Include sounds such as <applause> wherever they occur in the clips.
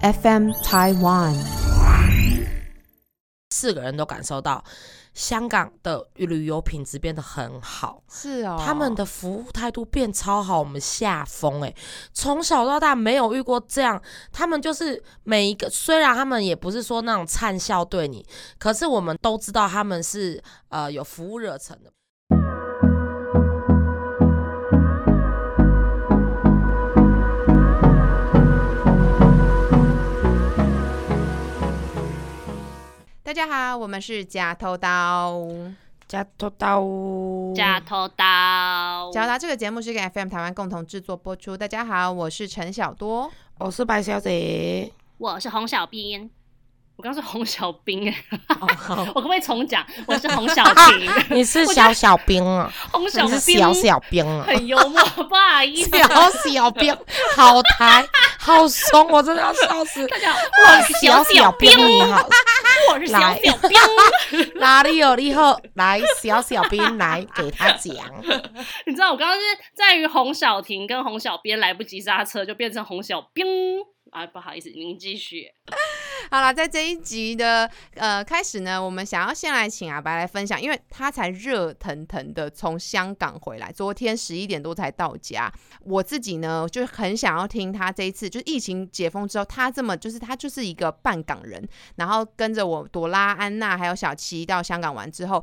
FM Taiwan。四个人都感受到香港的旅游品质变得很好，是哦他们的服务态度变超好，我们下风哎！从小到大没有遇过这样，他们就是每一个，虽然他们也不是说那种灿笑对你，可是我们都知道他们是呃有服务热忱的。大家好，我们是假偷刀。假头刀，假头刀，假偷刀这个节目是跟 FM 台湾共同制作播出。大家好，我是陈小多。我是白小姐。我是洪小兵。我刚说洪小兵哎、哦好 <laughs> 我可不可以重讲？我是洪小婷，你是小小兵啊？<laughs> 洪小兵小小兵啊？很幽默，不好意思，小小兵，好台，好怂，我真的要笑死。大家好，我是小小小兵，你好，我是小小兵。<laughs> 哪里有你好？来，小小兵来给他讲。你知道我刚刚是在于洪小婷跟洪小编来不及刹车，就变成洪小兵。啊，不好意思，您继续。<laughs> 好了，在这一集的呃开始呢，我们想要先来请阿白来分享，因为他才热腾腾的从香港回来，昨天十一点多才到家。我自己呢，就很想要听他这一次，就是疫情解封之后，他这么就是他就是一个半港人，然后跟着我朵拉、安娜还有小七到香港玩之后。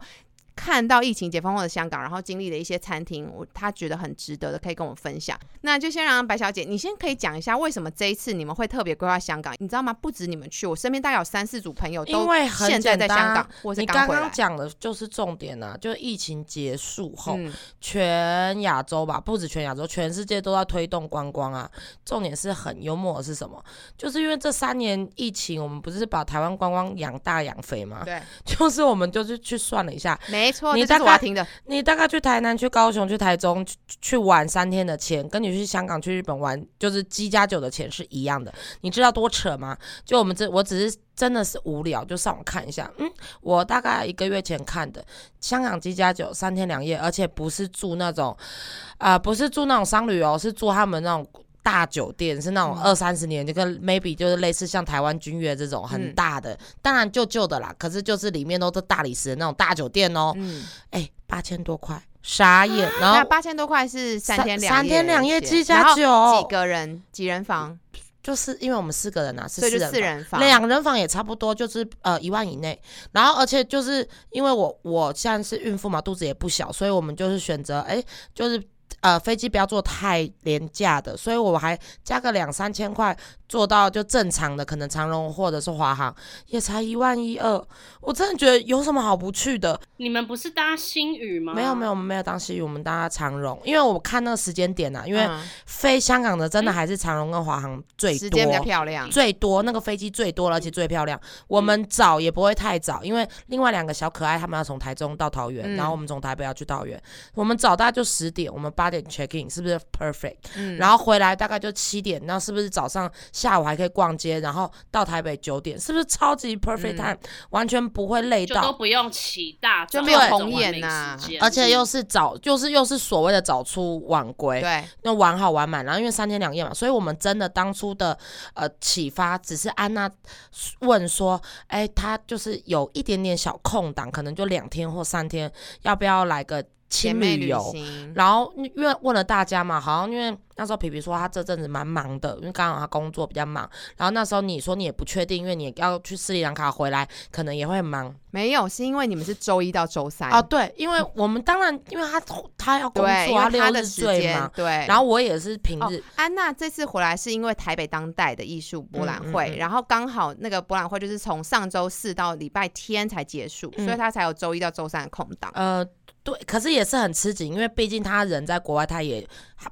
看到疫情解封后的香港，然后经历的一些餐厅，我他觉得很值得的，可以跟我分享。那就先让白小姐，你先可以讲一下为什么这一次你们会特别规划香港？你知道吗？不止你们去，我身边大概有三四组朋友都因为很现在在香港，或是你刚刚。讲的就是重点啊，就是疫情结束后，嗯，全亚洲吧，不止全亚洲，全世界都在推动观光啊。重点是很幽默的是什么？就是因为这三年疫情，我们不是把台湾观光养大养肥吗？对，<laughs> 就是我们就是去算了一下，没错，你大概。你大概去台南、去高雄、去台中去去玩三天的钱，跟你去香港、去日本玩，就是鸡加酒的钱是一样的。你知道多扯吗？就我们这，我只是真的是无聊，就上网看一下。嗯，我大概一个月前看的香港鸡加酒三天两夜，而且不是住那种，呃，不是住那种商旅哦，是住他们那种。大酒店是那种嗯二三十年，就跟 maybe 就是类似像台湾君悦这种很嗯大的，当然旧旧的啦，可是就是里面都是大理石的那种大酒店哦。嗯，哎，八千多块，傻眼。然后八千多块是三天两夜，三天两夜七加然后九几个人几人房，就是因为我们四个人啊，是四人四人房。房，两人房也差不多，就是呃一万以内。然后而且就是因为我我现在是孕妇嘛，肚子也不小，所以我们就是选择哎，就是。呃，飞机不要坐太廉价的，所以我还加个两三千块，坐到就正常的，可能长荣或者是华航，也才一万一二。我真的觉得有什么好不去的？你们不是搭新宇吗？没有没有，我们没有搭新宇，我们搭长荣，因为我看那个时间点啊，因为嗯飞香港的真的还是长荣跟华航最多，时间比较漂亮，最多那个飞机最多了，而且最漂亮。我们早也不会太早，因为另外两个小可爱他们要从台中到桃园，嗯然后我们从台北要去桃园。我们早大概就十点，我们八点 check in，是不是 perfect？、嗯然后回来大概就七点，那是不是早上下午还可以逛街？然后到台北九点，是不是超级 perfect 嗯 time？、完全不会累到。就都不用起大早，就没有这种红完美眼呐时间而且又是早，就是又是所谓的早出晚归，对，那玩好玩满，然后因为三天两夜嘛，所以我们真的当初的呃启发只是安娜问说，哎，她就是有一点点小空档，可能就两天或三天，要不要来个姐妹旅游？行，然后因为问了大家嘛，好像因为那时候皮皮说他这阵子蛮忙的，因为刚好他工作比较忙。然后那时候你说你也不确定，因为你要去斯里兰卡回来，可能也会很忙。没有，是因为你们是周一到周三哦，对，因为我们当然因为他他要工作，他的六日时间最忙。对，然后我也是平哦日，安娜这次回来是因为台北当代的艺术博览会，嗯嗯嗯然后刚好那个博览会就是从上周四到礼拜天才结束，嗯所以他才有周一到周三的空档。呃，对，可是也是很吃紧，因为毕竟他人在国外，他也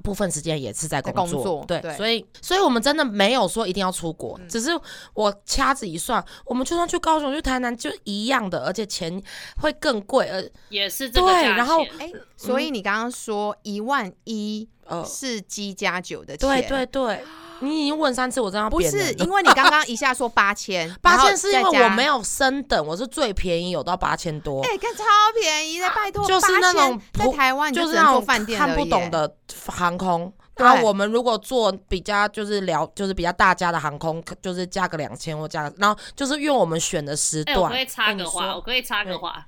部分时间也是在工作，工作对，对所以所以我们真的没有说一定要出国，嗯。只是我掐指一算，我们就算去高雄、去台南就一样的，而且钱会更贵，呃也是这个对然后钱哎、所以你刚刚说一万一呃，是鸡加酒的钱，对对对，你已经问三次，我真的要不是人了因为你刚刚一下说八千，<laughs> 八千是因为我没有。有升等，我是最便宜，有到八千多。哎、看超便宜的，拜托，就是那种8000在普台湾你就就是那种看饭店而已不懂的航空，然后我们如果坐比较就是聊就是比较大家的航空，可就是加个两千或加个，然后就是因为我们选的时哎、我段，可以插个话，我可以插个对话。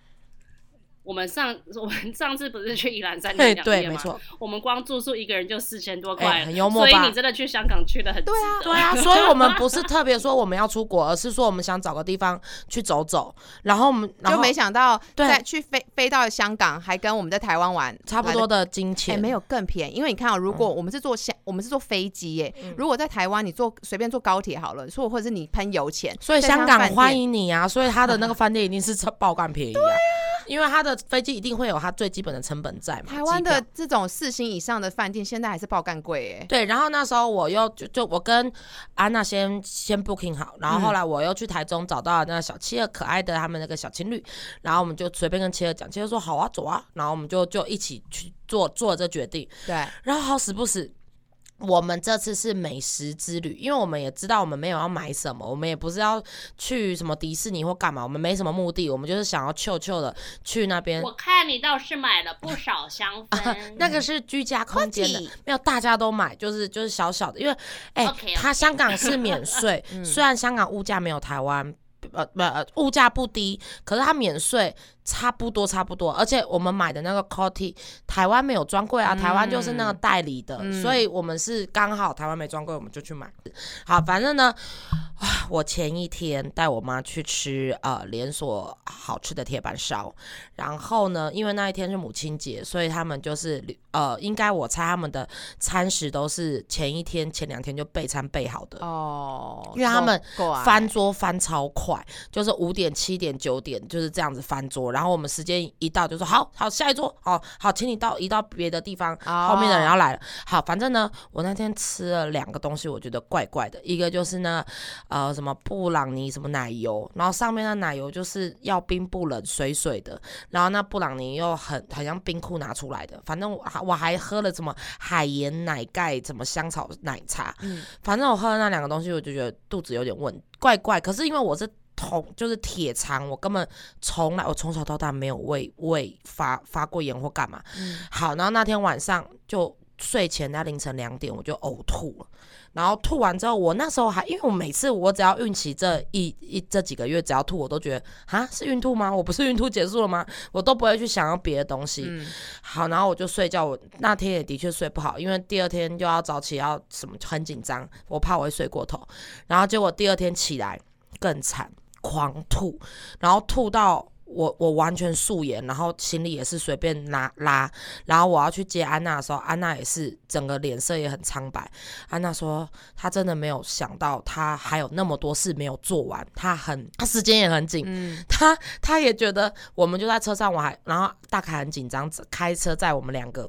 我们上 <laughs> 我们上次不是去宜兰三对天两对，夜吗？没错，我们光住宿一个人就四千多哎块了，很幽默吧所以你真的去香港去的很值对啊得对啊，所以我们不是 <laughs> 特别说我们要出国，而是说我们想找个地方去走走，然后我们然就后没想到对再去飞飞到香港，还跟我们在台湾玩差不多的金哎、钱，没有更便宜，因为你看哦，如果我们是坐香，我们是坐飞机耶，嗯如果在台湾你坐随便坐高铁好了，说或者是你喷油钱，所以香港欢迎。你啊！所以他的那个饭店一定是超 <laughs> 爆干便宜啊，因为他的飞机一定会有他最基本的成本在嘛。台湾的这种四星以上的饭店，现在还是爆干贵哎。对，然后那时候我又就就我跟安娜先先 booking 好，然后后来我又去台中找到了那个小企鹅可爱的他们那个小情侣，然后我们就随便跟七儿讲，七儿说好啊走啊，然后我们就就一起去做做了这决定，对，然后好死不死。我们这次是美食之旅，因为我们也知道我们没有要买什么，我们也不是要去什么迪士尼或干嘛，我们没什么目的，我们就是想要臭臭的去那边。我看你倒是买了不少香 <laughs> 氛，那个是居家空间的没有大家都买，就是就是小小的，因为哎、它香港是免 <laughs> 税，虽然香港物价没有台湾。呃不呃物价不低，可是它免税差不多差不多，而且我们买的那个 Coty 台湾没有专柜啊，台湾就是那个代理的，嗯。所以我们是刚好台湾没专柜，我们就去买。好，反正呢，啊我前一天带我妈去吃呃连锁好吃的铁板烧，然后呢，因为那一天是母亲节，所以他们就是呃，应该我猜他们的餐食都是前一天、前两天就备餐备好的。哦，因为他们翻桌翻超快，就是五点、七点、九点就是这样子翻桌，然后我们时间一到就说好好下一桌，哦好，请你到移到别的地方，哦。后面的人要来了。好，反正呢，我那天吃了两个东西，我觉得怪怪的，一个就是呢，呃，什么布朗尼什么奶油，然后上面的奶油就是要冰不冷水水的，然后那布朗尼又很很像冰库拿出来的，反正我还我还喝了什么海盐奶盖，什么香草奶茶，嗯。反正我喝了那两个东西，我就觉得肚子有点问怪怪。可是因为我是铜，就是铁肠，我根本从来我从小到大没有胃胃发发过炎或干嘛。嗯好，然后那天晚上就睡前在凌晨两点我就呕吐了。然后吐完之后，我那时候还因为我每次我只要孕期这一一这几个月只要吐，我都觉得啊是孕吐吗？我不是孕吐结束了吗？我都不会去想要别的东西。嗯好，然后我就睡觉。我那天也的确睡不好，因为第二天就要早起，要什么很紧张，我怕我会睡过头。然后结果第二天起来更惨，狂吐，然后吐到。我我完全素颜，然后行李也是随便拿拉，然后我要去接安娜的时候，安娜也是整个脸色也很苍白。安娜说她真的没有想到，她还有那么多事没有做完，她很她时间也很紧，嗯，她她也觉得我们就在车上，我还然后大凯很紧张，开车载我们两个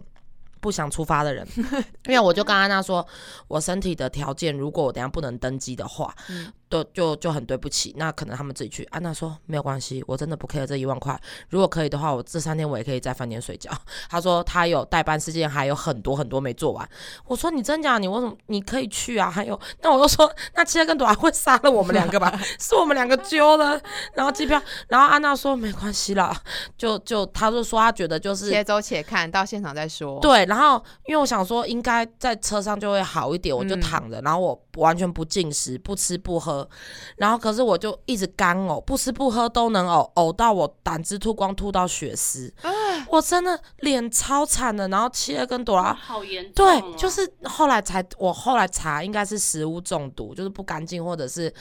不想出发的人，<laughs> 因为我就跟安娜说，我身体的条件，如果我等下不能登机的话，嗯都就就很对不起，那可能他们自己去。安娜说没有关系，我真的不 care 这一万块，如果可以的话，我这三天我也可以在饭店睡觉。<laughs> 他说他有代班事件，还有很多很多没做完。我说你真假？你为什么你可以去啊？还有，那我就说那七跟朵拉会杀了我们两个吧？<laughs> 是我们两个揪的，然后机票，然后安娜说没关系啦，就就他就说他觉得就是且走且看，到现场再说。对，然后因为我想说应该在车上就会好一点，我就嗯躺着，然后我完全不进食，不吃不喝，然后可是我就一直干呕，不吃不喝都能呕，呕到我胆汁吐光，吐到血丝，我真的脸超惨的。然后七儿跟朵哇，拉。好严重、对哦，，就是后来才我后来查，应该是食物中毒，就是不干净，或者是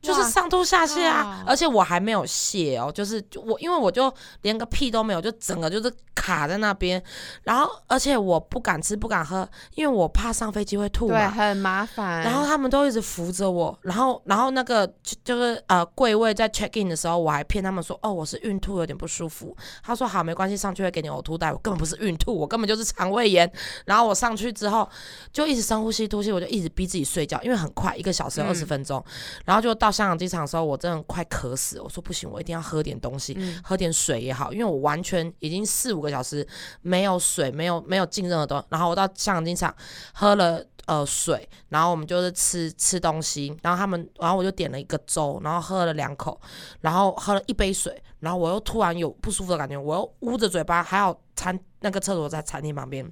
就是上吐下泻啊。而且我还没有泻哦，就是我因为我就连个屁都没有，就整个就是卡在那边。然后而且我不敢吃不敢喝，因为我怕上飞机会吐对，嘛。很麻烦。然后他们都一直扶着我，然后然后那个就就是呃柜位在 check in 的时候，我还骗他们说哦我是孕吐有点不舒服。他说好没关系，上去会给你呕吐袋，我根本不是孕吐，我根本就是肠胃炎。然后我上去之后就一直深呼吸吐气，我就一直逼自己睡觉，因为很快一个小时嗯二十分钟。然后就到香港机场的时候，我真的快渴死了，我说不行，我一定要喝点东西。嗯喝点水也好，因为我完全已经四五个小时没有水，没有没有进任何东西。然后我到香港机场喝了呃水，然后我们就是吃吃东西，然后他们，然后我就点了一个粥，然后喝了两口，然后喝了一杯水，然后我又突然有不舒服的感觉，我又捂着嘴巴，还好餐那个厕所在餐厅旁边。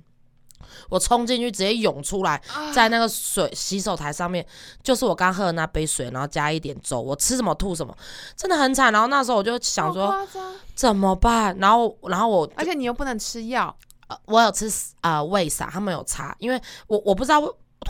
我冲进去直接涌出来，啊在那个水洗手台上面，就是我刚喝的那杯水，然后加一点粥，我吃什么吐什么，真的很惨。然后那时候我就想说怎么办，然后然后我而且你又不能吃药，呃我有吃啊胃散，他们有查，因为我我不知道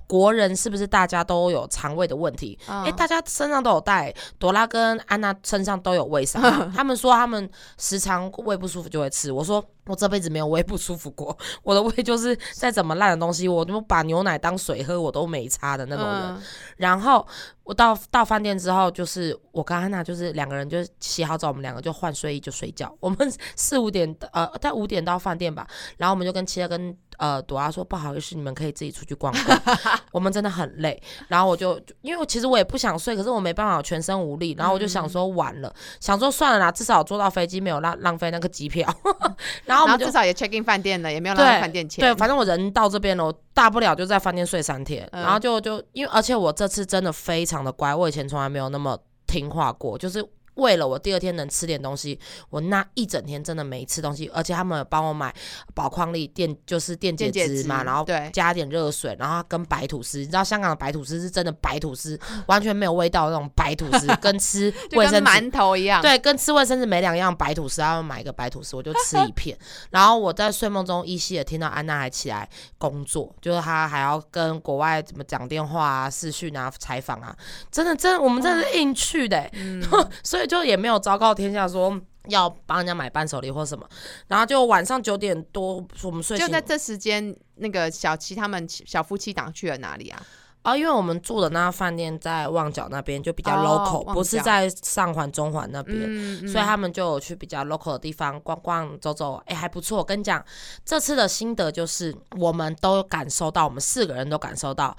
国人是不是大家都有肠胃的问题，嗯诶，大家身上都有带，朵拉跟安娜身上都有胃散，<laughs> 他们说他们时常胃不舒服就会吃。我说我这辈子没有胃不舒服过，我的胃就是再怎么烂的东西，我都把牛奶当水喝，我都没差的那种人。嗯然后我到到饭店之后，就是我跟安娜就是两个人就洗好澡，我们两个就换睡衣就睡觉。我们四五点呃，在五点到饭店吧，然后我们就跟七乐跟呃朵拉说不好意思，你们可以自己出去逛逛，<laughs> 我们真的很累。然后我就就因为我其实我也不想睡，可是我没办法，我全身无力。然后我就想说完了，想说算了啦，至少坐到飞机没有浪浪费那个机票。<laughs> 然后我们然后至少也 check in 饭店了，也没有浪费饭店钱。对，反正我人到这边了，我大不了就在饭店睡三天，嗯然后就就因为而且我这次真的非常的乖，我以前从来没有那么听话过，就是。为了我第二天能吃点东西，我那一整天真的没吃东西，而且他们有帮我买宝矿力电，就是电解质嘛，然后对加点热水，然后跟白吐司，你知道香港的白吐司是真的白吐司，完全没有味道的那种白吐司，跟吃 <laughs> 卫生纸馒头一样。对，跟吃卫生纸没两样。白吐司，他们买一个白吐司，我就吃一片。<laughs> 然后我在睡梦中依稀的听到安娜还起来工作，就是她还要跟国外怎么讲电话啊、视讯啊、采访啊，真的，真的，我们真的是硬去的欸、嗯，<laughs> 所以就也没有昭告天下说要帮人家买伴手礼或什么。然后就晚上九点多，我们睡醒就在这时间，那个小七他们小夫妻档去了哪里啊？啊，因为我们住的那饭店在旺角那边，就比较哦 local，、旺不是在上环、中环那边。嗯，所以他们就有去比较 local 的地方逛逛、走走，哎、还不错。我跟你讲，这次的心得就是，我们都感受到，我们四个人都感受到，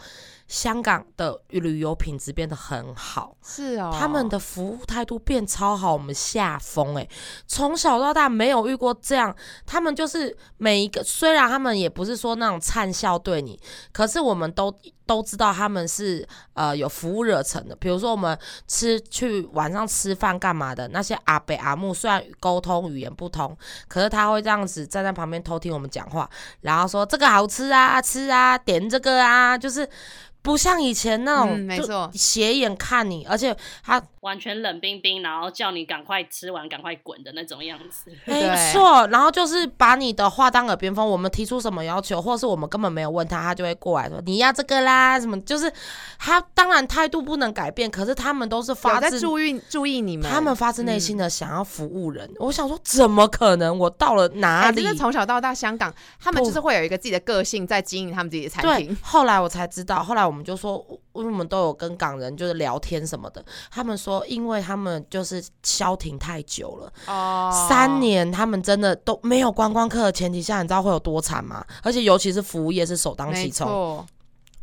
香港的旅游品质变得很好，是哦，他们的服务态度变超好，我们下风哎！从小到大没有遇过这样，他们就是每一个，虽然他们也不是说那种灿笑对你，可是我们都都知道他们是呃有服务热忱的。比如说我们吃去晚上吃饭干嘛的，那些阿北阿木虽然沟通语言不通，可是他会这样子站在旁边偷听我们讲话，然后说这个好吃啊，吃啊，点这个啊，就是不像以前那种、嗯没错斜眼看你，而且他完全冷冰冰，然后叫你赶快吃完、赶快滚的那种样子。<laughs> 没错，然后就是把你的话当耳边风。我们提出什么要求，或是我们根本没有问他，他就会过来说你要这个啦，什么就是他当然态度不能改变，可是他们都是发自在注意注意你们，他们发自内心嗯的想要服务人。我想说，怎么可能？我到了哪哎，里？真的从小到大，香港他们就是会有一个自己的个性，在经营他们自己的餐对厅。<laughs> 后来我才知道，后来我们就说，因为我们都有跟港人就是聊天什么的，他们说，因为他们就是消停太久了。哦三年，他们真的都没有观光客的前提下，你知道会有多惨吗？而且尤其是服务业是首当其冲，错，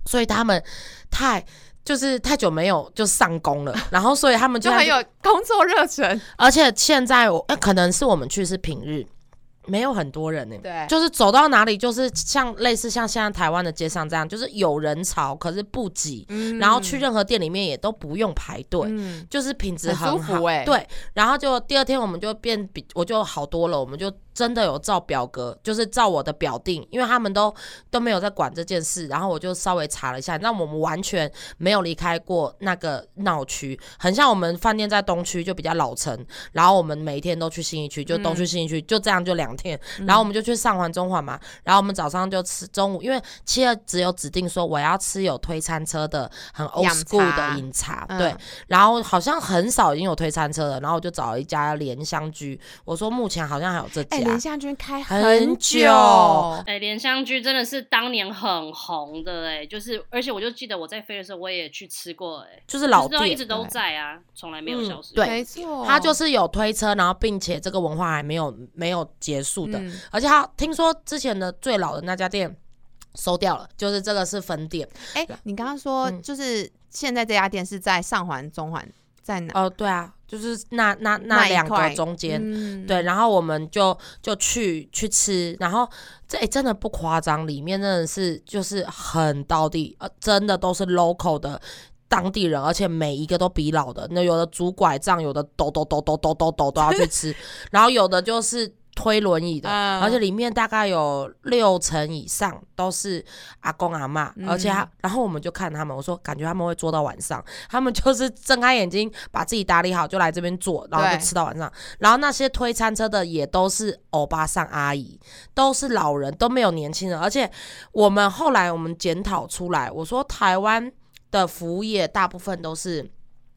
所以他们太就是太久没有就上工了，<laughs> 然后所以他们就就很有工作热忱。而且现在我、呃可能是我们去是平日，没有很多人呢、对，就是走到哪里，就是像类似像现在台湾的街上这样，就是有人潮，可是不挤，嗯。然后去任何店里面也都不用排队，嗯。就是品质很舒好。服欸。对，然后就第二天我们就变比我就好多了，我们就真的有照表格，就是照我的表定，因为他们都都没有在管这件事，然后我就稍微查了一下，那我们完全没有离开过那个闹区，很像我们饭店在东区就比较老城，然后我们每一天都去新一区，就东区嗯信义区，就这样就两天，然后我们就去上环中环嘛，然后我们早上就吃中午，因为七二只有指定说我要吃有推餐车的很 old school 的饮茶，嗯。对，然后好像很少已经有推餐车了，然后我就找了一家莲香居，我说目前好像还有这哎，家，连香居开很久，久。哎，莲香居真的是当年很红的哎，就是而且我就记得我在飞的时候我也去吃过哎，就是老店就是一直都在啊，从来没有嗯消失。对。没错，他就是有推车，然后并且这个文化还没有没有结束的，嗯。而且他听说之前的最老的那家店收掉了，就是这个是分店。哎，你刚刚说嗯。就是现在这家店是在上环、中环，在哪？哦，对啊，就是那那那那一两个块中间。嗯对，然后我们就就去去吃，然后这、诶真的不夸张，里面真的是就是很到地，呃，真的都是 local 的当地人，而且每一个都比老的，那有的拄拐杖，有的抖抖抖抖抖抖抖都要去吃，<laughs> 然后有的就是推轮椅的，嗯而且里面大概有六成以上都是阿公阿妈，嗯而且他，然后我们就看他们，我说感觉他们会坐到晚上，他们就是睁开眼睛把自己打理好就来这边坐，然后就吃到晚上。然后那些推餐车的也都是欧巴桑阿姨，都是老人，都没有年轻人。而且我们后来我们检讨出来，我说台湾的服务业大部分都是。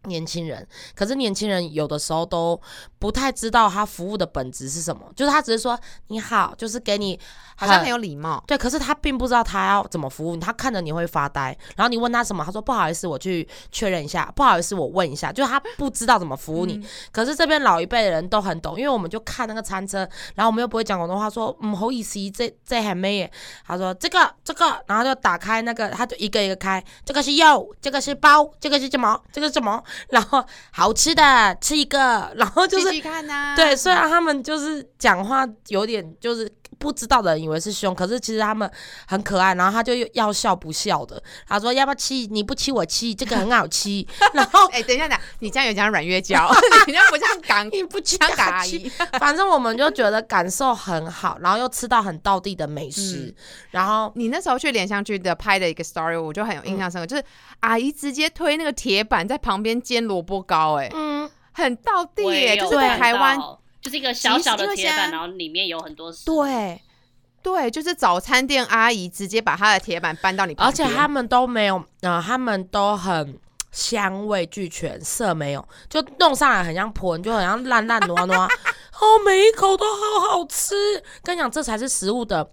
年轻人，可是年轻人有的时候都不太知道他服务的本质是什么，就是他只是说你好，就是给你好像很有礼貌。对，可是他并不知道他要怎么服务你，他看着你会发呆，然后你问他什么，他说不好意思，我去确认一下，不好意思，我问一下，就是他不知道怎么服务你。嗯。可是这边老一辈的人都很懂，因为我们就看那个餐车，然后我们又不会讲广东话，说嗯好意思，这这还没耶，他说这个这个，然后就打开那个，他就一个一个开，这个是肉，这个是包，这个是什么，这个是什么，然后好吃的吃一个，然后就是看呐、对，虽然他们就是讲话有点就是不知道的人以为是凶，可是其实他们很可爱。然后他就要笑不笑的，他说要不要吃？你不吃我吃，这个很好吃。<laughs> 然后哎、等一下，等，你这样有讲软月娇，<laughs> 你这样不像港你不吃香港阿姨。<laughs> 反正我们就觉得感受很好，然后又吃到很道地的美食，嗯然后你那时候去莲香居的拍的一个 story，我就很有印象深刻，就是阿姨直接推那个铁板在旁边煎萝卜糕、哎、嗯，很到地耶、就是在台湾，就是一个小小的铁板，然后里面有很多对对，就是早餐店阿姨直接把她的铁板搬到你旁而，且他们都没有，呃，他们都很。香味俱全，色没有，就弄上来很像盆，就很像烂烂糯糯，<laughs> 哦，每一口都好好吃。跟你讲，这才是食物的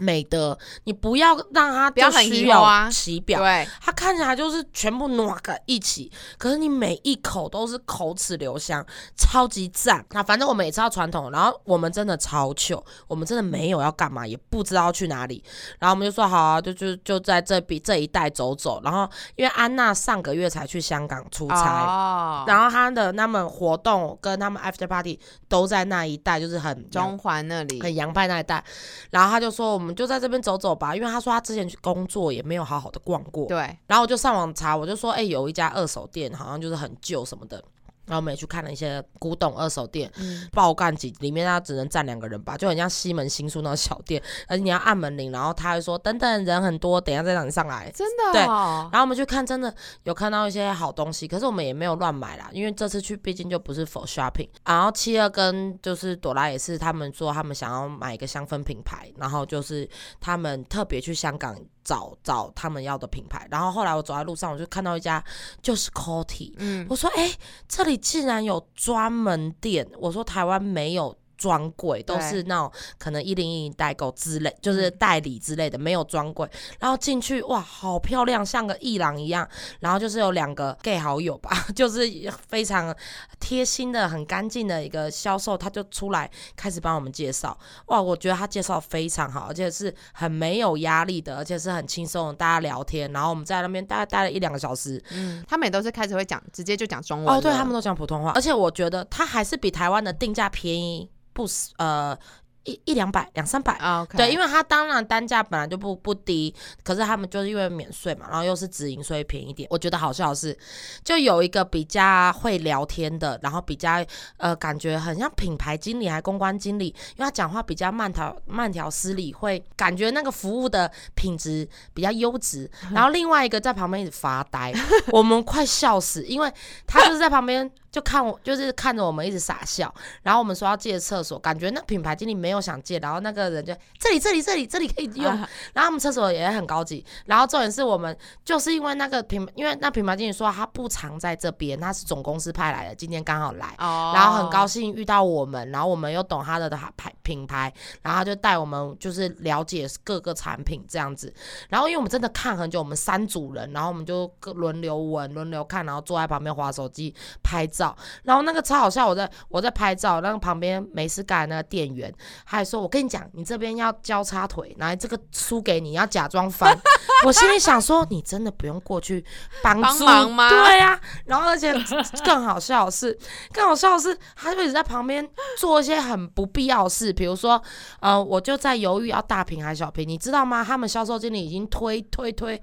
美的，你不要让它不要很就虚啊其表，对，它看起来就是全部挪个一起，可是你每一口都是口齿留香，超级赞。那反正我们也知道传统，然后我们真的超糗，我们真的没有要干嘛，也不知道去哪里，然后我们就说好啊，就就就在这边这一带走走。然后因为安娜上个月才去香港出差。哦，然后她的他们活动跟他们 after party 都在那一带，就是很中环那里，很洋派那一带，然后他就说我们就在这边走走吧，因为他说他之前去工作也没有好好的逛过，对，然后我就上网查，我就说，哎、有一家二手店，好像就是很旧什么的。然后我们也去看了一些古董二手店，嗯，爆干几里面它只能站两个人吧，就很像西门新宿那种小店，而且你要按门铃，然后他会说等等人很多，等一下再让你上来。真的、对哦，然后我们去看，真的有看到一些好东西，可是我们也没有乱买啦，因为这次去毕竟就不是 for shopping。然后七二跟就是朵拉也是，他们说他们想要买一个香氛品牌，然后就是他们特别去香港找找他们要的品牌。然后后来我走在路上，我就看到一家就是 Coty，嗯，我说哎、这里竟然有专门店，我说台湾没有。专柜都是那种可能一零一代购之类，就是代理之类的，没有专柜。然后进去哇，好漂亮，像个艺廊一样。然后就是有两个 gay 好友吧，<laughs> 就是非常贴心的、很干净的一个销售，他就出来开始帮我们介绍。哇，我觉得他介绍非常好，而且是很没有压力的，而且是很轻松的，大家聊天。然后我们在那边大概待了一两个小时。嗯，他们也都是开始会讲，直接就讲中文哦，对他们都讲普通话，而且我觉得他还是比台湾的定价便宜不是呃一一两百两三百。啊，OK，对，因为为它当然单价本来就不不低，可是他们就是因为免税嘛，然后又是直营，所以便宜一点。我觉得好笑的是，就有一个比较会聊天的，然后比较呃感觉很像品牌经理还公关经理，因为他讲话比较慢条慢条斯理，会感觉那个服务的品质比较优质。<laughs> 然后另外一个在旁边一直发呆，我们快笑死，因为他就是在旁边。就看我，就是看着我们一直傻笑，然后我们说要借厕所，感觉那品牌经理没有想借，然后那个人就这里这里这里这里可以用，啊然后他们厕所也很高级，然后重点是我们就是因为那个品，因为那品牌经理说他不常在这边，他是总公司派来的，今天刚好来，哦，然后很高兴遇到我们，然后我们又懂他的牌品牌，然后他就带我们就是了解各个产品这样子。然后因为我们真的看很久，我们三组人，然后我们就各轮流闻、轮流看，然后坐在旁边划手机拍照。然后那个超好笑，我在我在拍照，那个旁边没事干的那个店员，他还说：“我跟你讲，你这边要交叉腿，拿这个书给你，要假装翻。<laughs> ”我心里想说：“你真的不用过去帮忙吗对呀、然后而且 <laughs> 更好笑的是，更好笑的是，他就一直在旁边做一些很不必要的事，比如说，呃，我就在犹豫要大瓶还是小瓶，你知道吗？他们销售经理已经推推推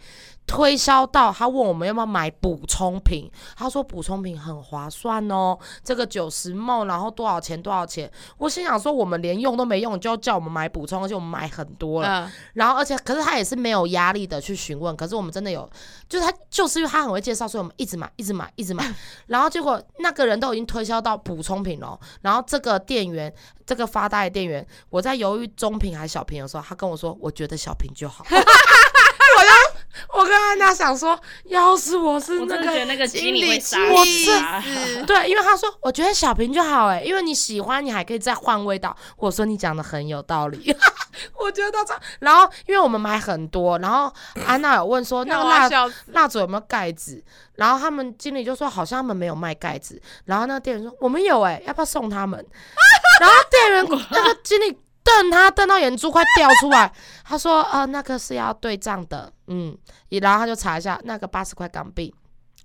推销到他问我们要不要买补充品，他说补充品很划算哦，这个九十梦，然后多少钱多少钱。我心想说我们连用都没用，就要叫我们买补充，而且我们买很多了。嗯，然后而且可是他也是没有压力的去询问，可是我们真的有，就是他就是因为他很会介绍，所以我们一直买一直买一直买。<laughs> 然后结果那个人都已经推销到补充品了，然后这个店员这个发呆的店员，我在犹豫中瓶还是小瓶的时候，他跟我说我觉得小瓶就好。<laughs> <laughs> 我跟安娜想说，要是我是那我真的觉得个。那个经理我死他。死。对，因为他说我觉得小瓶就好哎，因为你喜欢，你还可以再换味道。我说你讲的很有道理，<laughs> 我觉得这样。然后因为我们买很多，然后安娜有问说 <laughs> 那个蜡蜡烛有没有盖子，然后他们经理就说好像他们没有卖盖子，然后那个店员说我们有哎、要不要送他们？然后店员那个经理瞪他瞪到眼珠快掉出来，<laughs> 他说呃那个是要对账的，嗯，然后他就查一下那个八十块港币。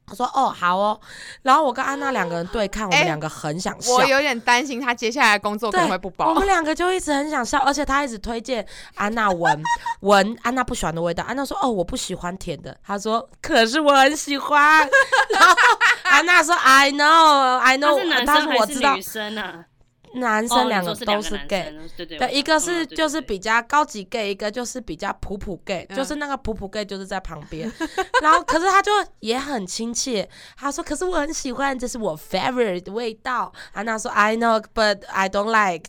他说：“哦，好哦。”然后我跟安娜两个人对看，我们哎两个很想笑。我有点担心他接下来工作可能会不保我。们两个就一直很想笑，而且他一直推荐安娜闻 <laughs> 闻安娜不喜欢的味道。安娜说：“哦，我不喜欢甜的。”他说：“可是我很喜欢。<laughs> ”然后安娜说：“I know, I know。”是男他生还说我知道是女生啊？男哦生两个都是 gay。生，对对对，一个是就是比较高级 gay，一个就是比较普普 gay，、嗯就是那个普普 gay 就是在旁边，然后可是他就也很亲切，他说可是我很喜欢，这是我 favorite 的味道。安娜说 I know but I don't like，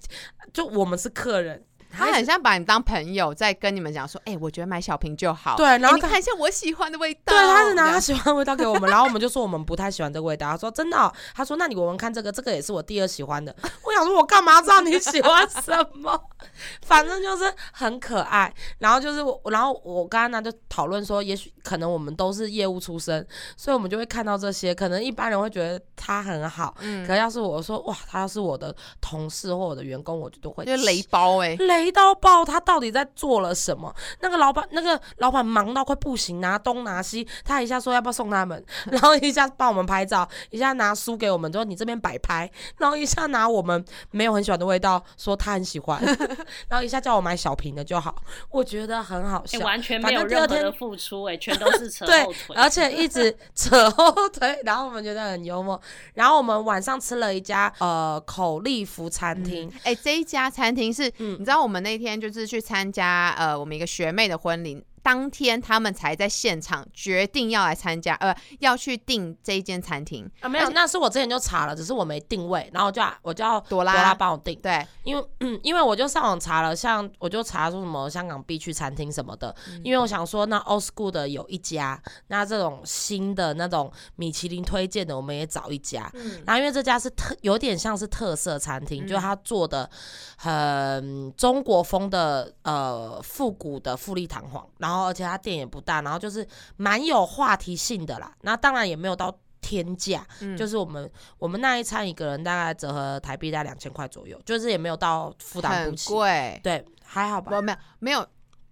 就我们是客人，他很像把你当朋友，在跟你们讲说，哎、我觉得买小瓶就好。对，然后看一下我喜欢的味道。对，他是拿他喜欢的味道给我们，然后我们就说我们不太喜欢这个味道。他说真的哦、他说那你闻闻看这个，这个也是我第二喜欢的。我想说，我干嘛知道你喜欢什么？<laughs> 反正就是很可爱。然后就是我，然后我跟安娜就讨论说，也许可能我们都是业务出身，所以我们就会看到这些。可能一般人会觉得他很好，嗯可要是我说哇，他要是我的同事或我的员工，我就都会就是雷包哎、雷到爆，他到底在做了什么？那个老板，那个老板忙到快不行，拿东拿西，他一下说要不要送他们，<laughs> 然后一下帮我们拍照，一下拿书给我们，说你这边摆拍，然后一下拿我们没有很喜欢的味道，说他很喜欢 <laughs> <laughs> 然后一下叫我买小瓶的就好，我觉得很好哎，笑。完全没反有正第二天任何的付出，哎，全都是扯对后腿，，而且一直 <laughs> 扯后腿，然后我们觉得很幽默。然后我们晚上吃了一家呃口利福餐厅，哎、这一家餐厅是，嗯你知道我们那天就是去参加呃我们一个学妹的婚礼，当天他们才在现场决定要来参加，呃，要去订这一间餐厅。啊，没有，那是我之前就查了，只是我没定位，然后我就我叫朵拉朵拉帮我订，对，因为嗯，因为我就上网查了，像我就查说什么香港必去餐厅什么的，因为我想说那 old school 的有一家，那这种新的那种米其林推荐的，我们也找一家。嗯，然后因为这家是特有点像是特色餐厅，嗯。就它做的很中国风的呃复古的富丽堂皇，然后而且它店也不大，然后就是蛮有话题性的啦。那当然也没有到天价，嗯就是我们我们那一餐一个人大概折合台币大概两千块左右，就是也没有到负担不很起。贵，对，还好吧不。没有没有。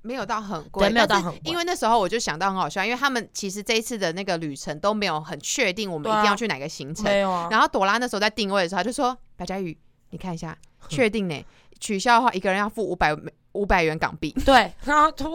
没有到很贵，没有到很贵因为那时候我就想到很好笑，因为他们其实这一次的那个旅程都没有很确定我们一定要去哪个行程。没有啊，然后朵拉那时候在定位的时候，他就说：“白佳宇，你看一下，<laughs> 确定呢？取消的话，一个人要付五百五百元港币。对，然后他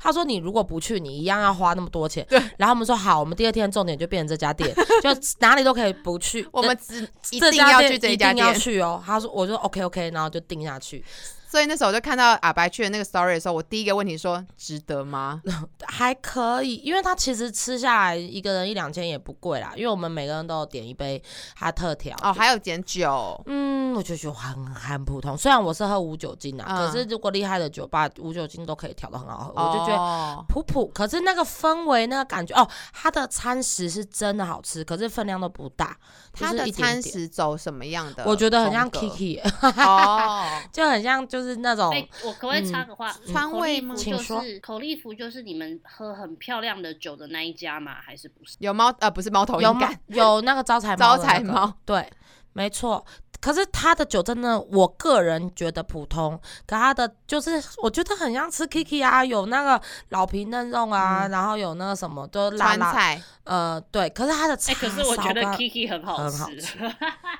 他说你如果不去，你一样要花那么多钱。对，然后我们说好，我们第二天重点就变成这家店，就哪里都可以不去，我们只一定要家店一去这一家定要店。去哦。他说，我就 OK OK，然后就定下去，<laughs> 所以那时候我就看到阿白去的那个 story 的时候，我第一个问题说：值得吗？<laughs> 还可以，因为他其实吃下来一个人一两千也不贵啦，因为我们每个人都有点一杯他特调。哦，还有点酒，嗯，我就觉得很很普通。虽然我是喝无酒精啊，嗯可是如果厉害的酒吧无酒精都可以调的很好喝，我就觉得得普普，可是那个氛围、那个感觉，哦，它的餐食是真的好吃，可是分量都不大，就它的餐。食走什么样的？我觉得很像 Kiki，哦，<laughs> 就很像就是那种哎、我可不可以插个话？嗯川味吗就请说是口利福，就是你们喝很漂亮的酒的那一家吗？还是不是？有猫呃不是猫头鹰感，有那个招财招猫的那个财猫，对，没错。可是他的酒真的，我个人觉得普通。可他的就是，我觉得很像吃 Kiki 啊，有那个老皮嫩肉啊，嗯然后有那个什么，都辣辣。菜呃，对。可是他的哎、叉可是我觉得 Kiki 很好很好 <laughs> 吃。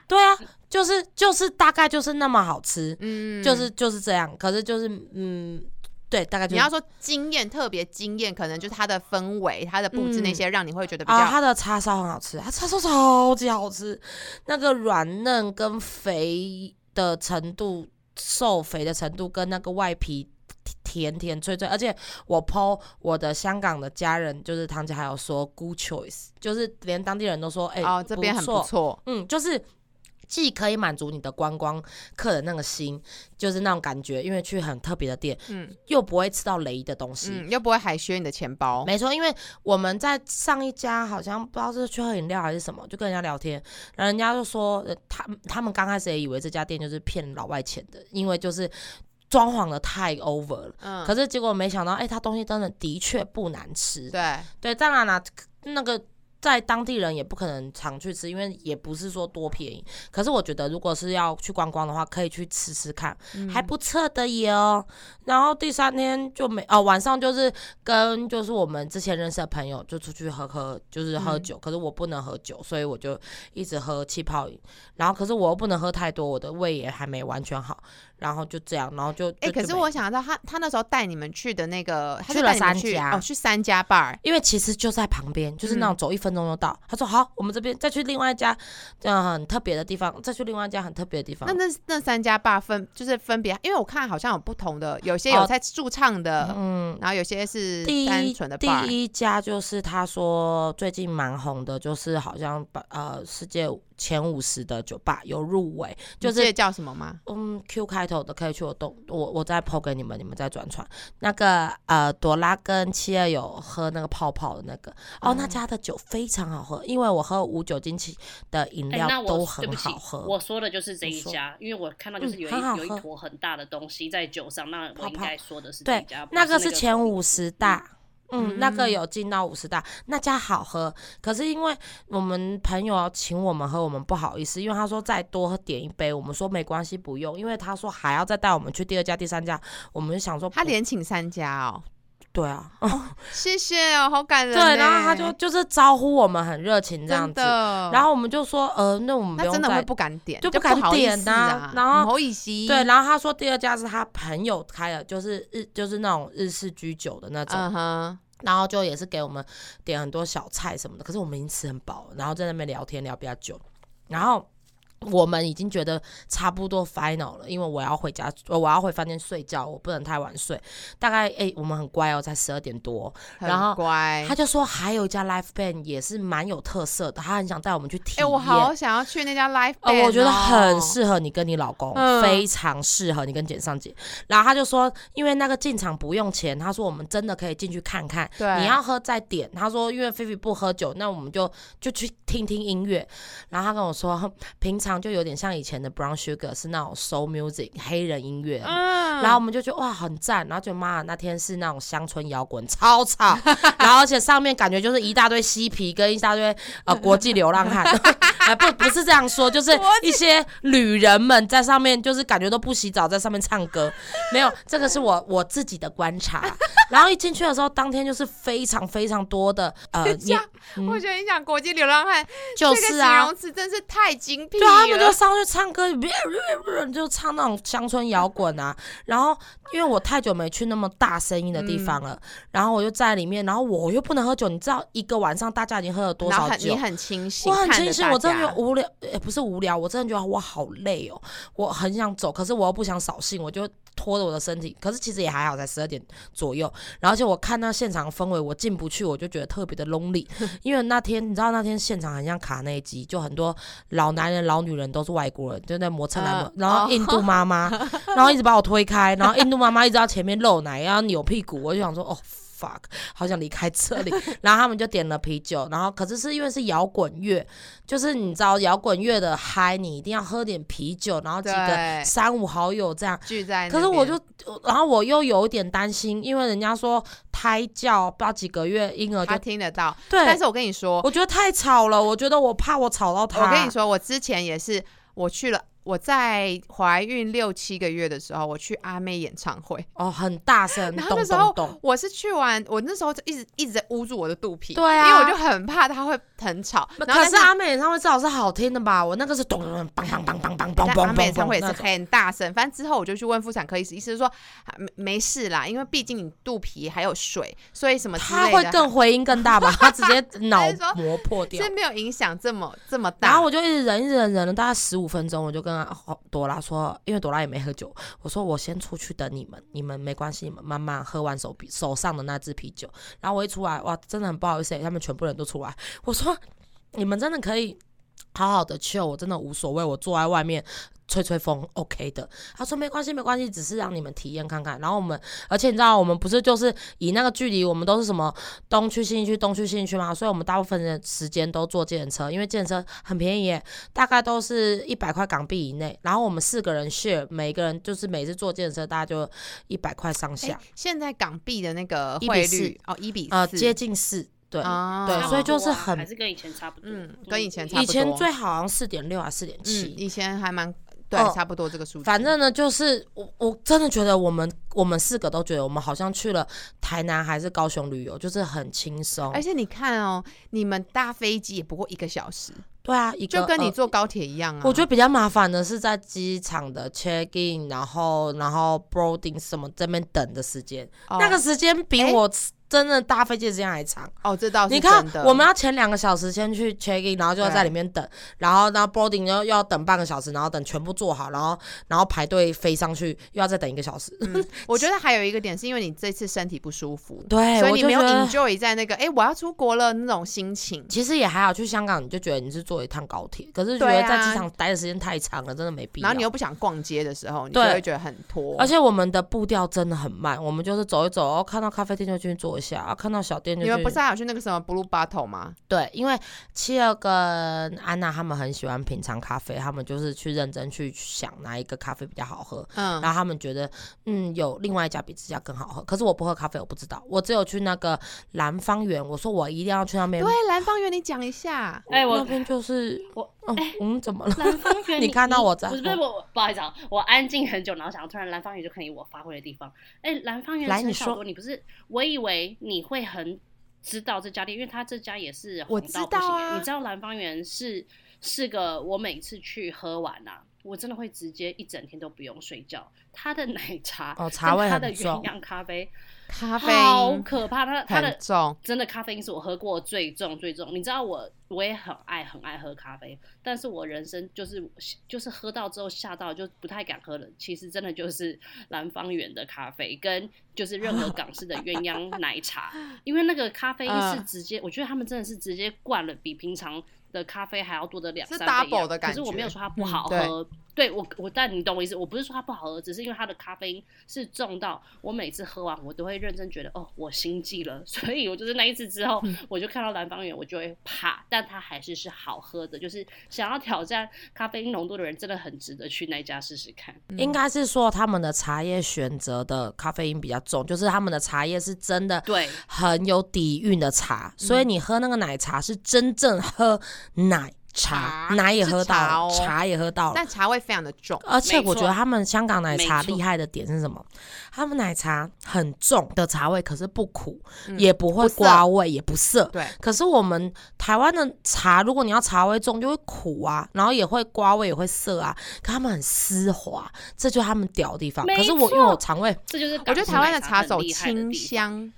对啊，就是就是大概就是那么好吃，嗯，就是就是这样。可是就是嗯，对，大概就是你要说惊艳，特别惊艳，可能就是它的氛围、它的布置那些，让你会觉得比较。啊，它的叉烧很好吃，它叉烧超级好吃，那个软嫩跟肥的程度、瘦肥的程度跟那个外皮甜甜脆脆，而且我 PO 我的香港的家人，就是堂姐还有说 good choice，就是连当地人都说，哎、哦，这边很不错，错，嗯，就是。既可以满足你的观光客的那个心，就是那种感觉，因为去很特别的店，嗯又不会吃到雷的东西，嗯，又不会海削你的钱包。没错，因为我们在上一家好像不知道是去喝饮料还是什么，就跟人家聊天，然后人家就说，呃他他们刚开始也以为这家店就是骗老外钱的，因为就是装潢的太 over 了。嗯，可是结果没想到，哎、他东西真的的确不难吃。对，对，当然啦，那个在当地人也不可能常去吃，因为也不是说多便宜。可是我觉得，如果是要去观光的话，可以去吃吃看，嗯还不错的哟。然后第三天就没哦，晚上就是跟就是我们之前认识的朋友就出去喝喝，就是喝嗯酒。可是我不能喝酒，所以我就一直喝气泡饮。然后可是我又不能喝太多，我的胃也还没完全好。然后就这样，然后就哎、可是我想到他他那时候带你们去的那个，他去了三家哦，去三家 bar，因为其实就在旁边，就是那种嗯走一分钟就到。他说好，我们这边再去另外一家，嗯，很特别的地方，再去另外一家很特别的地方那。那那三家 bar 分就是分别，因为我看好像有不同的，有些有哦在驻唱的，嗯，然后有些是单纯的第。一家就是他说最近蛮红的，就是好像把呃世界前五十的酒吧有入围，就是你记得叫什么吗？嗯 Q 开头的可以去我动我我再 PO 给你们，你们再转传。那个呃朵拉跟七二有喝那个泡泡的那个哦，那哦家的酒非常好喝，因为我喝无酒精起的饮料都很好喝。我说的就是这一家，因为我看到就是嗯有一、有一坨很大的东西在酒上，那我应泡泡该说的是这对一家，不那个是是前五十大。嗯，那个嗯有进到五十大，那家好喝。可是因为我们朋友要请我们喝，我们不好意思，因为他说再多点一杯，我们说没关系，不用。因为他说还要再带我们去第二家、第三家，我们就想说他连请三家哦，对啊，哦 <laughs> 谢谢哦，好感人对，欸。然后他就就是招呼我们很热情这样子，然后我们就说呃，那我们真的会不敢点，就就不敢点呐然后不好意思，对，然后他说第二家是他朋友开的，就是日就是那种日式居酒的那种，然后就也是给我们点很多小菜什么的，可是我们已经吃很饱了，然后在那边聊天聊比较久，然后。我们已经觉得差不多 final 了，因为我要回家，呃我要回饭店睡觉，我不能太晚睡。大概诶、我们很乖哦，才十二点多，然后乖。他就说还有一家 live band 也是蛮有特色的，他很想带我们去体验哎、验。我好想要去那家 live 呃，band 我觉得很哦适合你跟你老公，嗯非常适合你跟简尚姐。然后他就说，因为那个进场不用钱，他说我们真的可以进去看看。对，你要喝再点。他说，因为菲菲不喝酒，那我们就就去听听音乐。然后他跟我说，平常就有点像以前的 Brown Sugar 是那种 soul music 黑人音乐。嗯，然后我们就觉得哇很赞，然后就妈那天是那种乡村摇滚，超吵，然后而且上面感觉就是一大堆嬉皮跟一大堆呃国际流浪汉，<laughs> 呃不不是这样说，就是一些旅人们在上面就是感觉都不洗澡在上面唱歌，没有这个是我我自己的观察。然后一进去的时候，当天就是非常非常多的呃，<laughs> 你我觉得你讲国际流浪汉就是啊容，词真是太精辟对啊，他们就。上去唱歌，<laughs> 就唱那种乡村摇滚啊。然后因为我太久没去那么大声音的地方了，然后我就在里面，然后我又不能喝酒，你知道一个晚上大家已经喝了多少酒很你？很清醒，我很清醒，我真的觉得无聊，也不是无聊，我真的觉得我好累哦，我很想走，可是我又不想扫兴，我就拖着我的身体，可是其实也还好，才十二点左右，然后而且我看那现场氛围，我进不去，我就觉得特别的 lonely，<laughs> 因为那天你知道那天现场很像卡内基，就很多老男人、老女人都是外国人，就在磨蹭来磨，嗯然后印度妈妈，<laughs> 然后一直把我推开，然后印度妈妈一直到前面露奶，然后扭屁股，我就想说哦。fuck，好想离开这里。<laughs> 然后他们就点了啤酒，然后可是是因为是摇滚乐，就是你知道摇滚乐的嗨，你一定要喝点啤酒，然后几个三五好友这样。聚在。可是我就，然后我又有一点担心，因为人家说胎教不知道几个月婴儿他就听得到，对，但是我跟你说，我觉得太吵了，我觉得我怕我吵到他。我跟你，说，我之前也是，我去了我在怀孕六七个月的时候，我去阿妹演唱会，哦，很大声，然后那时候咚咚。我是去完，我那时候就一直一直在捂住我的肚皮，对啊因为我就很怕它会很吵。然后是阿妹演唱会至少是好听的吧？我那个是咚咚咚，梆梆梆梆梆梆梆但阿妹演唱会也是很大声，反正之后我就去问妇产科医师，医师说啊没没事啦，因为毕竟你肚皮还有水，所以什么之他会更回音更大吧？他直接脑膜破掉是。没有影响这么这么大。然后我就一直忍，一直忍，忍了大概十五分钟，我就跟跟朵拉说，因为朵拉也没喝酒，我说我先出去等你们，你们没关系，你们慢慢喝完手手上的那支啤酒。然后我一出来，哇，真的很不好意思，他们全部人都出来，我说你们真的可以好好的 chill，我真的无所谓，我坐在外面。吹吹风，OK 的。他说没关系，没关系，只是让你们体验看看。然后我们，而且你知道，我们不是就是以那个距离，我们都是什么东区新区，东区新区嘛，所以我们大部分的时间都坐电车，因为电车很便宜耶，大概都是一百块港币以内。然后我们四个人 share，每个人就是每次坐电车大概就一百块上哎下，现在港币的那个1比汇率哦，一比呃，接近四，对。啊。对。所以就是很还是跟以前差不多，嗯跟以前差不多。以前最好好像四点六啊四点嗯，七，以前还蛮对，哦差不多这个数字。反正呢，就是我我真的觉得我们我们四个都觉得我们好像去了台南还是高雄旅游，就是很轻松。而。且你看哦，你们搭飞机也不过一个小时，对啊，一个就跟你呃坐高铁一样啊。我觉得比较麻烦的是在机场的 check in，然后然后 boarding 什么这边等的时间，哦。那个时间比哎我真的搭飞机的时间还长。哦，这倒是你看，我们要前两个小时先去 check in，然后就要在里面等，然后然后 boarding 又又要等半个小时，然后等全部做好，然后然后排队飞上去又要再等一个小时。嗯，<laughs> 我觉得还有一个点是因为你这次身体不舒服，<laughs> 对，所以你没有 enjoy 在那个哎、我要出国了那种心情。其实也还好，去香港你就觉得你是坐一趟高铁，可是觉得在机场待的时间太长了，真的没必要。然后你又不想逛街的时候，你就会觉得很拖。而且我们的步调真的很慢，我们就是走一走，哦，看到咖啡店就进去坐一下，啊，看到小店就你们不是还有去那个什么 Blue Bottle 吗？对，因为七儿跟安娜他们很喜欢品尝咖啡，他们就是去认真去想哪一个咖啡比较好喝，嗯，然后他们觉得嗯有另外一家比这家更好喝，可是我不喝咖啡，我不知道，我只有去那个蓝方园，我说我一定要去那边，对，蓝方园你讲一下。哎我那边就是我哦，嗯，怎么了？蓝方圆，你看到我在不是不是我，不好意思啊，我安静很久，然后想要突然蓝方圆就可以我发挥的地方。哎，蓝方圆来你说你不是？我以为你会很知道这家店，因为他这家也是红到不行知道啊你知道蓝方圆是是个我每次去喝完啊，我真的会直接一整天都不用睡觉。它的奶茶哦茶味跟它的很重鸳鸯咖啡咖啡好可怕，它它的重，真的咖啡因是我喝过最重最重。你知道我我也很爱很爱喝咖啡，但是我人生就是就是喝到之后吓到就不太敢喝了。其实真的就是蓝方园的咖啡跟就是任何港式的鸳鸯奶茶，<laughs> 因为那个咖啡因是嗯直接，我觉得他们真的是直接灌了比平常。的咖啡还要多的两是三倍 double 的感可是我没有说它不好喝，对我我但你懂我意思，我不是说它不好喝，只是因为它的咖啡因是重到我每次喝完我都会认真觉得哦我心悸了，<laughs> 所以我就是那一次之后，我就看到蓝方园我就会怕，但它还是是好喝的，就是想要挑战咖啡因浓度的人真的很值得去那一家试试看。应该是说他们的茶叶选择的咖啡因比较重，就是他们的茶叶是真的对，很有底蕴的茶，所以你喝那个奶茶是真正喝奶茶，奶也喝到了，茶哦茶也喝到了。但茶味非常的重。而且我觉得他们香港奶茶厉害的点是什么？他们奶茶很重的茶味，可是不苦，嗯也不会刮味，也不涩。对，可是我们台湾的茶，如果你要茶味重，就会苦啊，然后也会刮味，也会涩啊。可他们很丝滑，这就是他们屌的地方。没可是我因为我肠胃，这就是我觉得台湾的茶茶走清。香，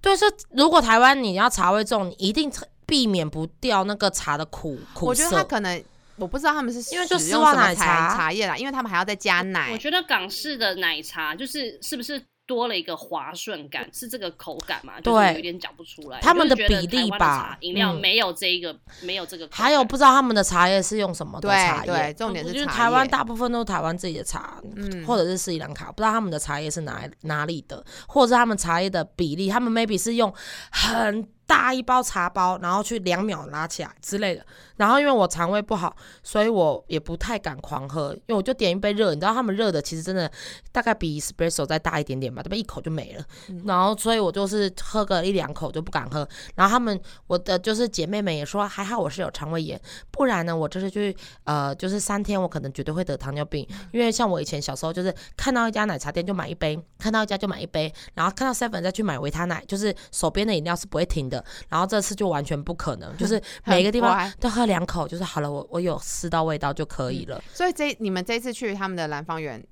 对，是如果台湾你要茶味重，你一定避免不掉那个茶的苦苦我觉得它涩。可能我不知道他们是因为就使丝袜奶茶茶叶啦，因为他们还要再加奶我。觉得港式的奶茶就是是不是多了一个滑顺感，是这个口感嘛？就是对有点讲不出来。他们的比例吧饮料嗯没有这一个，没有这个。还有不知道他们的茶叶是用什么的茶叶？对，重点是就是台湾大部分都是台湾自己的茶，嗯或者是斯里兰卡，不知道他们的茶叶是哪哪里的，或者是他们茶叶的比例，他们 maybe 是用很大一包茶包，然后去两秒拿起来之类的。然后因为我肠胃不好，所以我也不太敢狂喝，因为我就点一杯热，你知道他们热的其实真的大概比 espresso 再大一点点吧，这边一口就没了。然后所以我就是喝个一两口就不敢喝。然后他们我的就是姐妹们也说还好我是有肠胃炎，不然呢我这是去呃就是三天我可能绝对会得糖尿病，因为像我以前小时候就是看到一家奶茶店就买一杯，看到一家就买一杯，然后看到 seven 再去买维他奶，就是手边的饮料是不会停的。然后这次就完全不可能，<laughs> 就是每个地方都喝两口，就是好了，我我有吃到味道就可以了。所以这你们这次去他们的蓝方园，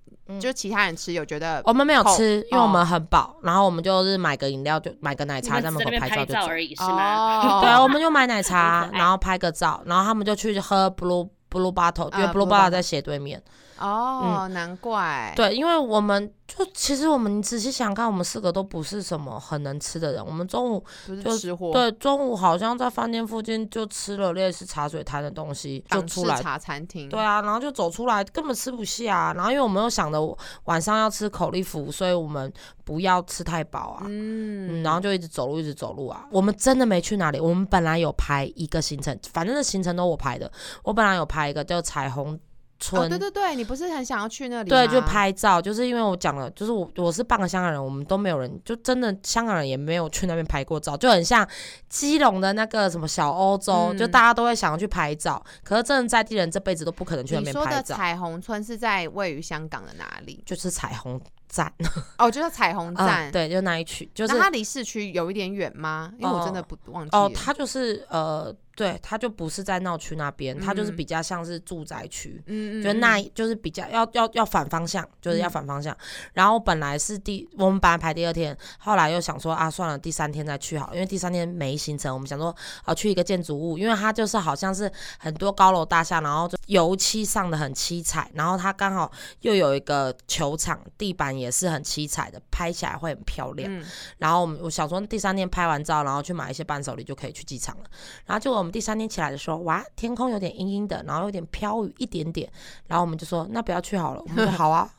就其他人吃有觉得我们没有吃，因为我们哦很饱，然后我们就是买个饮料，就买个奶茶在门口拍照就走。拍照而已是吗？哦 <laughs> 对，我们就买奶茶然后拍个照，然后他们就去喝 blue blue bottle，因为啊 blue Bottle 在斜对面。哦，难怪。对，因为我们就其实我们仔细想看，我们四个都不是什么很能吃的人。我们中午就吃货，对中午好像在饭店附近就吃了类似茶水摊的东西，就出来。茶餐厅。对啊，然后就走出来，根本吃不下、然后因为我们又想着晚上要吃口力福，所以我们不要吃太饱啊。嗯，嗯，然后就一直走路，一直走路啊。我们真的没去哪里。我们本来有排一个行程，反正的行程都我排的。我本来有排一个叫彩虹村，哦，对对对，你不是很想要去那里对，就拍照，就是因为我讲了，就是我我是半个香港人，我们都没有人，就真的香港人也没有去那边拍过照，就很像基隆的那个什么小欧洲，就嗯大家都会想要去拍照，可是真的在地人这辈子都不可能去那你说的边拍照，彩虹村是在位于香港的哪里？就是彩虹站，<laughs> 哦，就是彩虹啊站。对，就那一区，就是那它离市区有一点远吗？因为我真的不忘记哦，它就是呃，对，它就不是在闹区那边，它就是嗯比较像是住宅区。嗯嗯，就那就是比较要要要反方向，就是要反方向。然后本来是第我们本来排第二天，后来又想说啊，算了，第三天再去好，因为第三天没行程，我们想说啊去一个建筑物，因为它就是好像是很多高楼大厦，然后就油漆上的很七彩，然后它刚好又有一个球场，地板也是很七彩的，拍起来会很漂亮。嗯然后我们我想说第三天拍完照，然后去买一些伴手礼就可以去机场了。然后结果我们第三天起来的时候，哇，天空有点阴阴的，然后有点飘雨一点点，然后我们就说那不要去好了，我们说好啊。<laughs>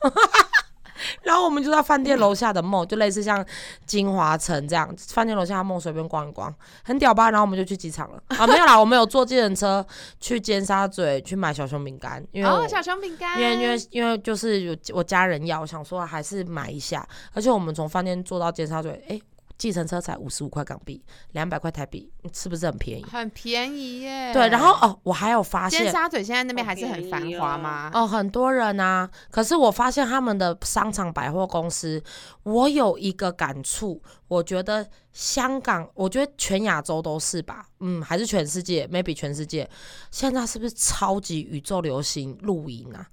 然后我们就在饭店楼下的梦，就类似像金华城这样，饭店楼下的梦随便逛一逛，很屌吧？然后我们就去机场了啊，没有啦，<laughs> 我们有坐计程车去尖沙咀去买小熊饼干，因为、哦，小熊饼干，因为因为因为就是有我家人要，我想说还是买一下，而且我们从饭店坐到尖沙咀，哎，计程车才五十五块港币，两百块台币，是不是很便宜？很便宜耶。对，然后哦，我还有发现尖沙咀现在那边好还是很繁华吗？哦，很多人啊，可是我发现他们的商场百货公司，我有一个感触，我觉得香港，我觉得全亚洲都是吧，嗯，还是全世界，maybe 全世界，现在是不是超级宇宙流行露营啊？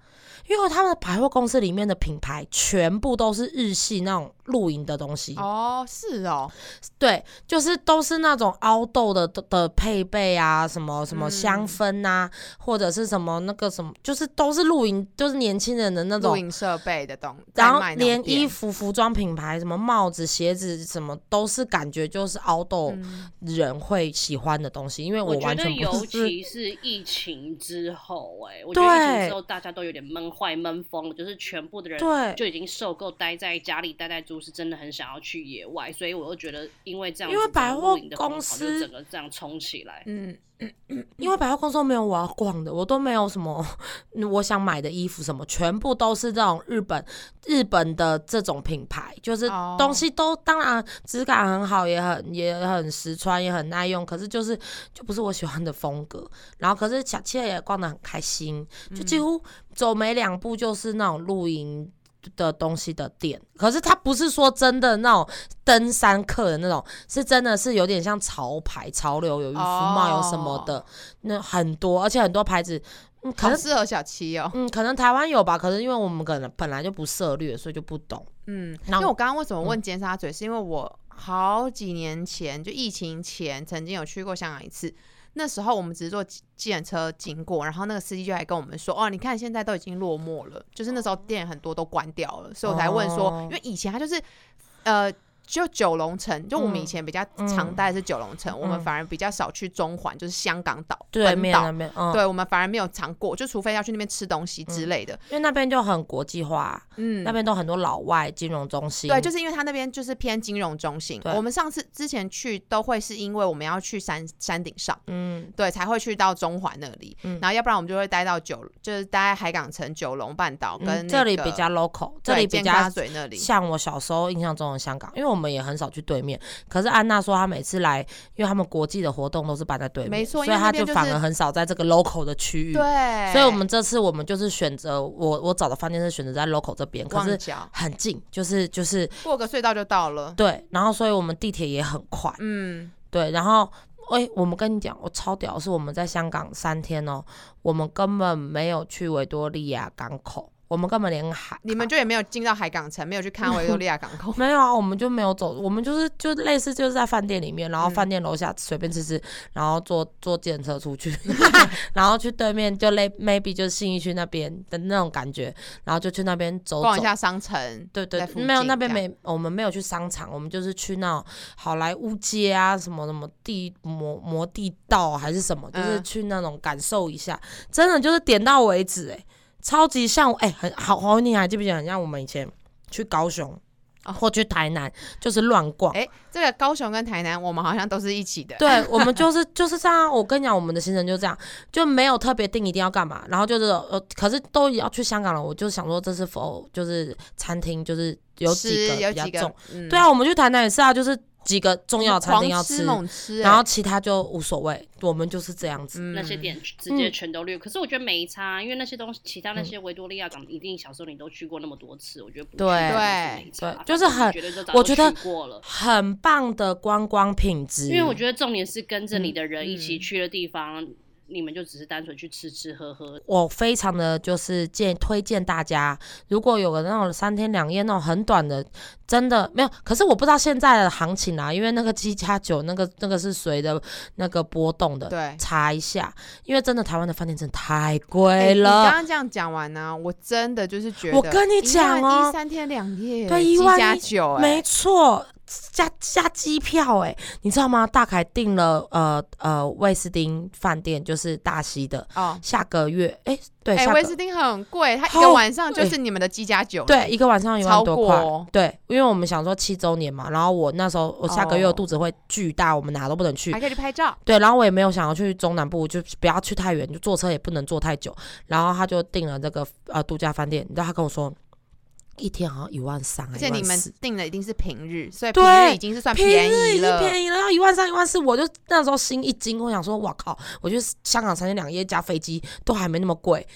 因为他们的百货公司里面的品牌全部都是日系那种露营的东西，哦，是哦，对，就是都是那种凹豆的的的配备啊，什么什么香嗯氛啊，或者是什么那个什么，就是都是露营，就是年轻人的那种。露营设备的东，然后连衣服、服装品牌，什么帽子、鞋子，什么都是感觉就是凹豆嗯人会喜欢的东西，因为我觉得完全不尤是。其是疫情之后、哎，我觉得疫情之后大家都有点闷坏、闷疯了，就是全部的人对，就已经受够待在家里、待在都市，真的很想要去野外，所以我又觉得，因为这样子，因为百货公司就整个这样冲起来。嗯，因为百货公司都没有我要逛的，我都没有什么嗯我想买的衣服什么，全部都是这种日本日本的这种品牌，就是哦东西都当然质感很好，也很也很实穿，也很耐用，可是就是就不是我喜欢的风格。然后可是小七也逛得很开心，就几乎走没两步就是那种露营。的东西的店，可是它不是说真的那种登山客的那种，是真的是有点像潮牌、潮流，有渔夫帽，有什么的，那很多，而且很多牌子，嗯，可能适合小七哦。嗯，可能台湾有吧，可是因为我们可能本来就不涉猎，所以就不懂。嗯，因为我刚刚为什么问尖沙咀，是因为我好几年前就疫情前曾经有去过香港一次。那时候我们只是坐计计程车经过，然后那个司机就来跟我们说：“哦，你看现在都已经落寞了，就是那时候店很多都关掉了。”所以我才问说，哦因为以前他就是呃就九龙城，就我们以嗯前比较常嗯待的是九龙城，我们嗯反而比较少去中环，就是香港岛对本岛面那。边，嗯，对，我们反而没有常过，就除非要去那边吃东西之类的。因为那边就很国际化，嗯，那边都很多老外金融中心，对，就是因为它那边就是偏金融中心。我们上次之前去都会是因为我们要去山山顶上，嗯对，才会去到中环那里。嗯然后要不然我们就会待到九，就是待在海港城、九龙半岛跟、这里比较 local，这里比对尖沙较咀那里。像我小时候印象中的香港，因为我们也很少去对面。可是安娜说她每次来，因为他们国际的活动都是办在对面，没错所以她就反而很少在这个 local 的区域。对，所以我们这次我们就是选择我我找的饭店是选择在 local 这边，可是很近，就是就是过个隧道就到了。对，然后所以我们地铁也很快，嗯，对，然后。哎、我们跟你讲，我超屌，是我们在香港三天哦，我们根本没有去维多利亚港口，我们根本连海你们就也没有进到海港城，没有去看维多利亚港口。<laughs> 没有啊，我们就没有走，我们就是就类似就是在饭店里面，然后嗯饭店楼下随便吃吃，然后坐坐电车出去，<laughs> 然后去对面就类 maybe 就是信义区那边的那种感觉，然后就去那边走走。逛一下商城，对对没有那边没，我们没有去商场，我们就是去那种好莱坞街啊，什么什么地摩摩地道还是什么，就是嗯去那种感受一下，真的就是点到为止、哎，超级像，哎、很好好，你还记不记得很像我们以前去高雄、哦或去台南，就是乱逛。哎、这个高雄跟台南，我们好像都是一起的。对，我们就是 <laughs> 就是这样。我跟你讲，我们的行程就这样，就没有特别定一定要干嘛，然后就是呃，可是都要去香港了，我就想说这是否就是餐厅，就是有几个有几个比较重。，嗯对啊，我们去台南也是啊，就是几个重要的餐厅要狂吃猛吃、然后哎其他就无所谓，我们就是这样子。嗯那些店直接全都略。可是我觉得没差，因为那些东西，其他那些维多利亚港，一定小时候你都去过那么多次，我觉得不对对对就是很我觉得过了。很棒的观光品质，因为我觉得重点是跟着你的人一起嗯去的地方，你们就只是单纯去吃吃喝喝。我非常的就是建推荐大家，如果有个那种三天两夜那种很短的，真的没有。可是我不知道现在的行情啊，因为那个七加九那个那个是随着那个波动的，对。查一下，因为真的台湾的饭店真的太哎贵你刚了。刚这样讲完呢、我真的就是觉得，我跟你讲哦一三天两夜，对七一万一加九，哎，没错，加加机票哎、你知道吗？大凯订了呃呃威斯汀饭店，就是大溪的，哦，下个月哎、对，威斯汀很贵，它一个晚上就是你们的机加酒，对，一个晚上一万多块哦。对，因为我们想说七周年嘛，然后我那时候我下个月哦我肚子会巨大，我们哪都不能去还。可以去拍照。对，然后我也没有想要去中南部，就不要去太远，就坐车也不能坐太久。然后他就订了这个呃度假饭店，你知道他跟我说，一天好像一万三，而且你们14订的一定是平日，所以平日已经是算平便日已经宜了。便宜了，要一万三一万四，我就那时候心一惊，我想说，哇靠，我觉得香港三天两夜加飞机都还没那么贵，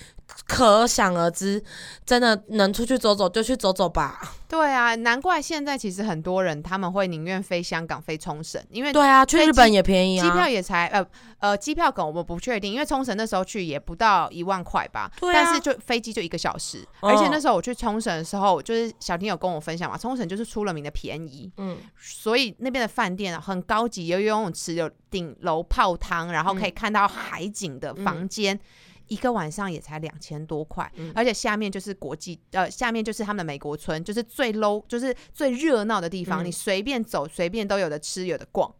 可想而知，真的能出去走走就去走走吧。对啊，难怪现在其实很多人他们会宁愿飞香港、飞冲绳，因为对啊，去日本也便宜啊，机票也才呃呃，机票梗我们不确定，因为冲绳那时候去也不到一万块吧，对啊但是就飞机就一个小时，哦而且那时候我去冲绳的时候，就是小婷有跟我分享嘛，冲绳就是出了名的便宜，嗯。所以那边的饭店啊很高级，有游泳池，有顶楼泡汤，然后可以看到海景的房间。一个晚上也才两千多块，嗯。而且下面就是国际，呃，下面就是他们的美国村，就是最 low，就是最热闹的地方，嗯。你随便走，随便都有的吃，有的逛，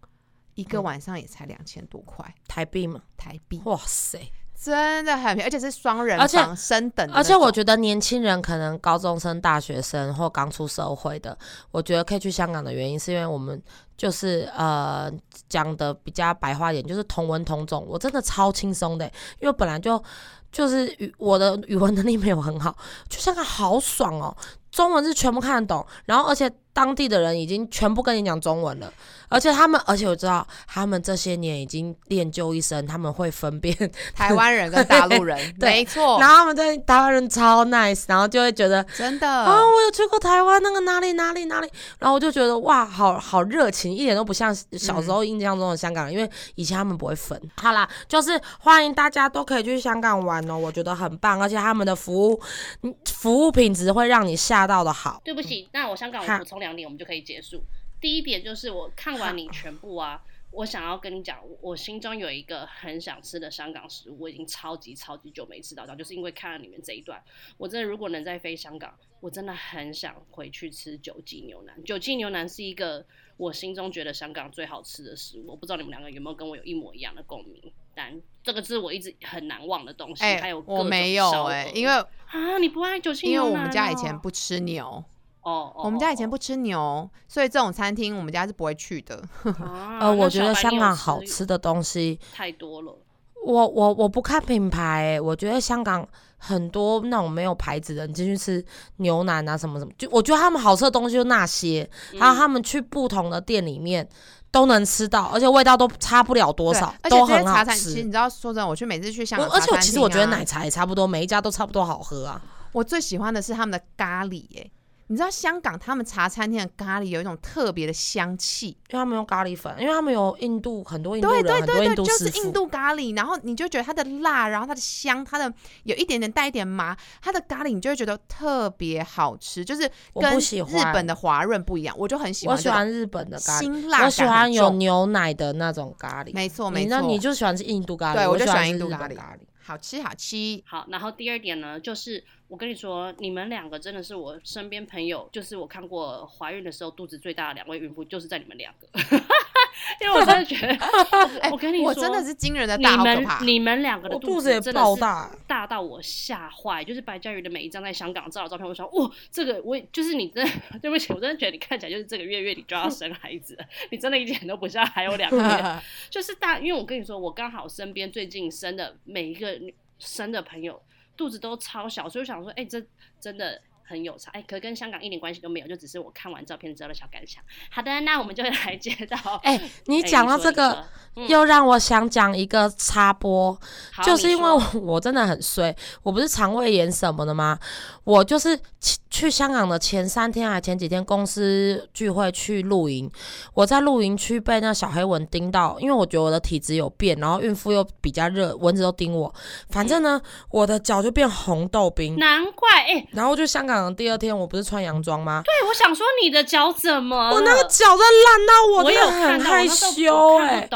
一个嗯。晚上也才两千多块。台币嘛，台币，哇塞！真的很便宜，而且是双人而且房升等的，而且我觉得年轻人可能高中生、大学生或刚出社会的，我觉得可以去香港的原因，是因为我们就是呃讲的比较白话一点，就是同文同种，我真的超轻松的，因为本来就就是语我的语文能力没有很好，去香港好爽哦，中文是全部看得懂，然后而且当地的人已经全部跟你讲中文了，而且他们，而且我知道他们这些年已经练就一身，他们会分辨 <laughs> 台湾人跟大陆人，<laughs> 对没错，然后他们对台湾人超 nice，然后就会觉得真的。啊、我有去过台湾那个哪里哪里哪里，然后我就觉得哇，好好热情，一点都不像小时候印象中的香港人，因为以前他们不会分。好啦，就是欢迎大家都可以去香港玩哦，我觉得很棒，而且他们的服务，嗯服务品质会让你吓到的好。对不起，那我香港我补充两点，我们就可以结束。第一点就是我看完你全部啊，我想要跟你讲，我我心中有一个很想吃的香港食物，我已经超级超级久没吃到，就是因为看了你们这一段，我真的如果能再飞香港，我真的很想回去吃九记牛腩。九记牛腩是一个我心中觉得香港最好吃的食物，我不知道你们两个有没有跟我有一模一样的共鸣，但这个是我一直很难忘的东西。哎、还有我没有哎、哎、因为啊，你不爱九记因为、我们家以前不吃牛，哦，哦我们家以前哦不吃牛，所以这种餐厅我们家是不会去的。<laughs> 啊呃，我那觉得香港好吃的东西，太多了。我我我不看品牌、欸，我觉得香港很多那种没有牌子的，你进去吃牛腩啊什么什么，就我觉得他们好吃的东西就那些，还有嗯他们去不同的店里面都能吃到，而且味道都差不了多少，都很好吃，其实吃你。知道，说真的，我去每次去香港而且我其实我觉得奶茶也差不多，每一家都差不多好喝啊。我最喜欢的是他们的咖喱、耶。你知道香港他们茶餐厅的咖喱有一种特别的香气，因为他们用咖喱粉，因为他们有印度很多印度对人，很多对对对，印度师傅。就是印度咖喱，然后你就觉得它的辣，然后它的香，它的有一点点带一点麻，它的咖喱你就会觉得特别好吃，就是跟日本的华润不一样，我就很喜欢我喜欢日本的咖喱，辛辣我喜欢有牛奶的那种咖喱。没错没错，你那你就喜欢吃印度咖喱，对我就喜欢印度咖喱。咖喱。好吃好吃，好，然后第二点呢，就是我跟你说，你们两个真的是我身边朋友，就是我看过怀孕的时候肚子最大的两位孕妇，就是在你们两个，<laughs> 因为我真的觉得，<laughs> 我我跟你说，我真的是惊人的你大，你。们你们两个的肚子也真的是爆大，大到我吓坏，就是白嘉瑜的每一张在香港照的照片，我想哇，这个我也就是你真的，<laughs> 对不起，我真的觉得你看起来就是这个月月底就要生孩子，你真的一点都不像还有两个月，就是大，因为我跟你说，我刚好身边最近生的每一个女生的朋友肚子都超小，所以想说，哎、这真的。很有差，哎、可跟香港一点关系都没有，就只是我看完照片之后的小感想。好的，那我们就来接到，<laughs> 哎、<laughs> 你哎讲到这个，又让我想讲一个插播，就是因为我我真的很衰，我不是肠胃炎什么的吗？我就是去去香港的前三天还前几天公司聚会去露营，我在露营区被那小黑蚊叮到，因为我觉得我的体质有变，然后孕妇又比较热，蚊子都叮我，反正呢，我的脚就变红豆冰。难怪，哎、然后就香港的第二天，我不是穿洋装吗？对，我想说你的脚怎么？我那个脚在烂到我我真的有很害羞哎。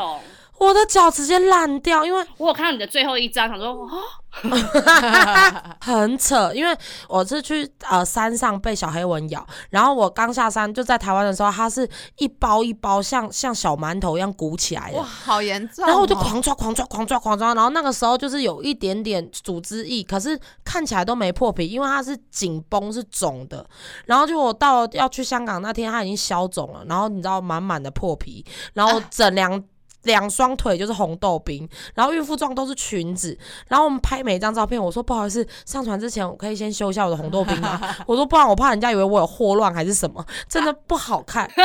我的脚直接烂掉，因为我有看到你的最后一张，想说哦，<laughs> 很扯，因为我是去呃山上被小黑蚊咬，然后我刚下山就在台湾的时候，它是一包一包像像小馒头一样鼓起来哇，好严重哦、然后我就狂抓、狂抓、狂抓、狂抓，然后那个时候就是有一点点组织液，可是看起来都没破皮，因为它是紧绷、是肿的。然后就我到要去香港那天，它已经消肿了，然后你知道满满的破皮，然后整两。两双腿就是红豆冰，然后孕妇装都是裙子，然后我们拍每一张照片，我说不好意思，上传之前我可以先修一下我的红豆冰吗？<laughs> 我说不然我怕人家以为我有霍乱还是什么，真的不好看。<laughs>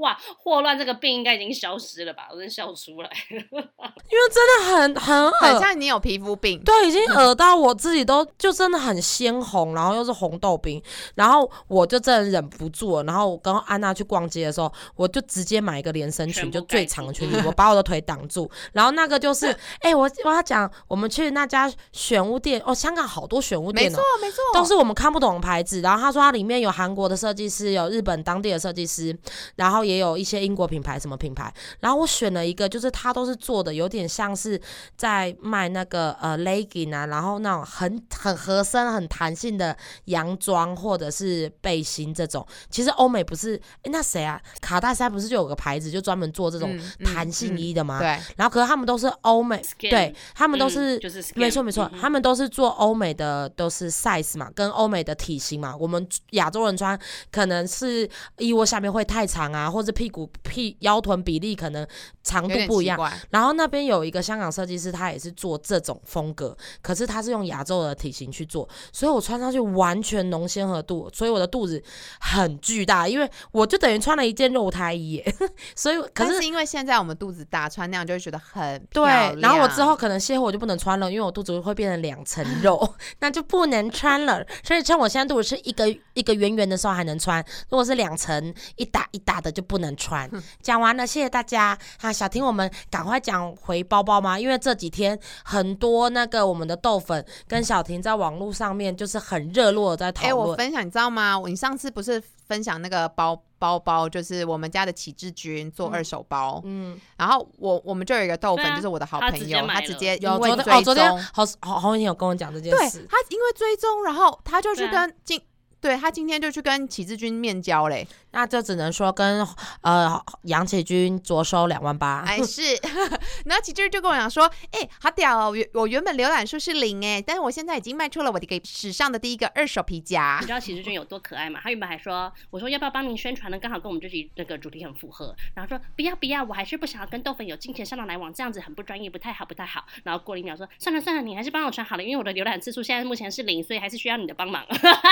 哇，霍乱这个病应该已经消失了吧？我真笑出来。<laughs> 因为真的很很很恶像你有皮肤病。对，已经恶到我自己都就真的很鲜红，然后又是红豆冰，然后我就真的忍不住了。然后我跟安娜去逛街的时候，我就直接买一个连身裙，就最长的裙子，我把我的腿挡住。然后那个就是，<laughs> 哎、我我要讲，我们去那家选物店，哦，香港好多选物店哦没错。没错，都是我们看不懂的牌子，然后他说它里面有韩国的设计师，有日本当地的设计师，然后也有一些英国品牌什么品牌，然后我选了一个，就是他都是做的有点像是在卖那个呃 legging 啊，然后那种很很合身、很弹性的洋装或者是背心这种。其实欧美不是，哎那谁啊？卡戴珊不是就有个牌子就专门做这种弹性衣的嘛？对，然后可是他们都是欧美对他们都嗯是就是 skin，没错没错嗯，他们都是做欧美的，都是 size 嘛，跟欧美的体型嘛。我们亚洲人穿可能是衣窝下面会太长啊，或者屁股屁腰臀比例可能长度不一样。然后那边有一个香港设计师，他也是做这种风格，可是他是用亚洲的体型去做，所以我穿上去完全浓鲜合度，所以我的肚子很巨大，因为我就等于穿了一件肉胎衣耶，<laughs> 所以可是是因为现在我们肚子大，穿那样就会觉得很对，然后我之后可能卸货我就不能穿了，因为我肚子会变成两层肉，<laughs> 那就不能穿了。所以趁我现在肚子是一个一个圆圆的时候还能穿，如果是两层一打一打的的就不能穿。讲完了，谢谢大家。哈，小婷，我们赶快讲回包包吗？因为这几天很多那个我们的豆粉跟小婷在网络上面就是很热络的在讨哎、论。我分享，你知道吗？你上次不是分享那个包包包，就是我们家的启智君做二手包，嗯，然后我我们就有一个豆粉，啊就是我的好朋友，直接他直接因有为昨天哦，昨天追踪，好好好，你有跟我讲这件对事。他因为追踪，然后他就去跟今。对他今天就去跟启志君面交嘞，那就只能说跟呃杨启军着收两万八。哎是，<laughs> 然后启军就跟我讲说，哎、好屌哦，我原我原本浏览数是零哎，但是我现在已经卖出了我的一个史上的第一个二手皮夹你，知道启志君有多可爱吗？他原本还说，我说要不要帮您宣传呢？刚好跟我们这集那个主题很符合。然后说不要不要，我还是不想要跟豆粉有金钱上的来往，这样子很不专业，不太好不太好。然后过了一秒说，算了算了，你还是帮我传好了，因为我的浏览次数现在目前是零，所以还是需要你的帮忙。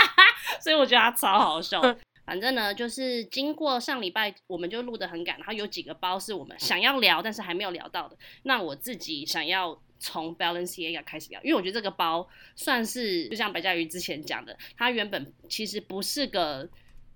<laughs> 所以我觉得他超好笑。反正呢，就是经过上礼拜，我们就录得很赶，然后有几个包是我们想要聊，但是还没有聊到的。那我自己想要从 Balenciaga 开始聊，因为我觉得这个包算是就像白嘉瑜之前讲的，它原本其实不是个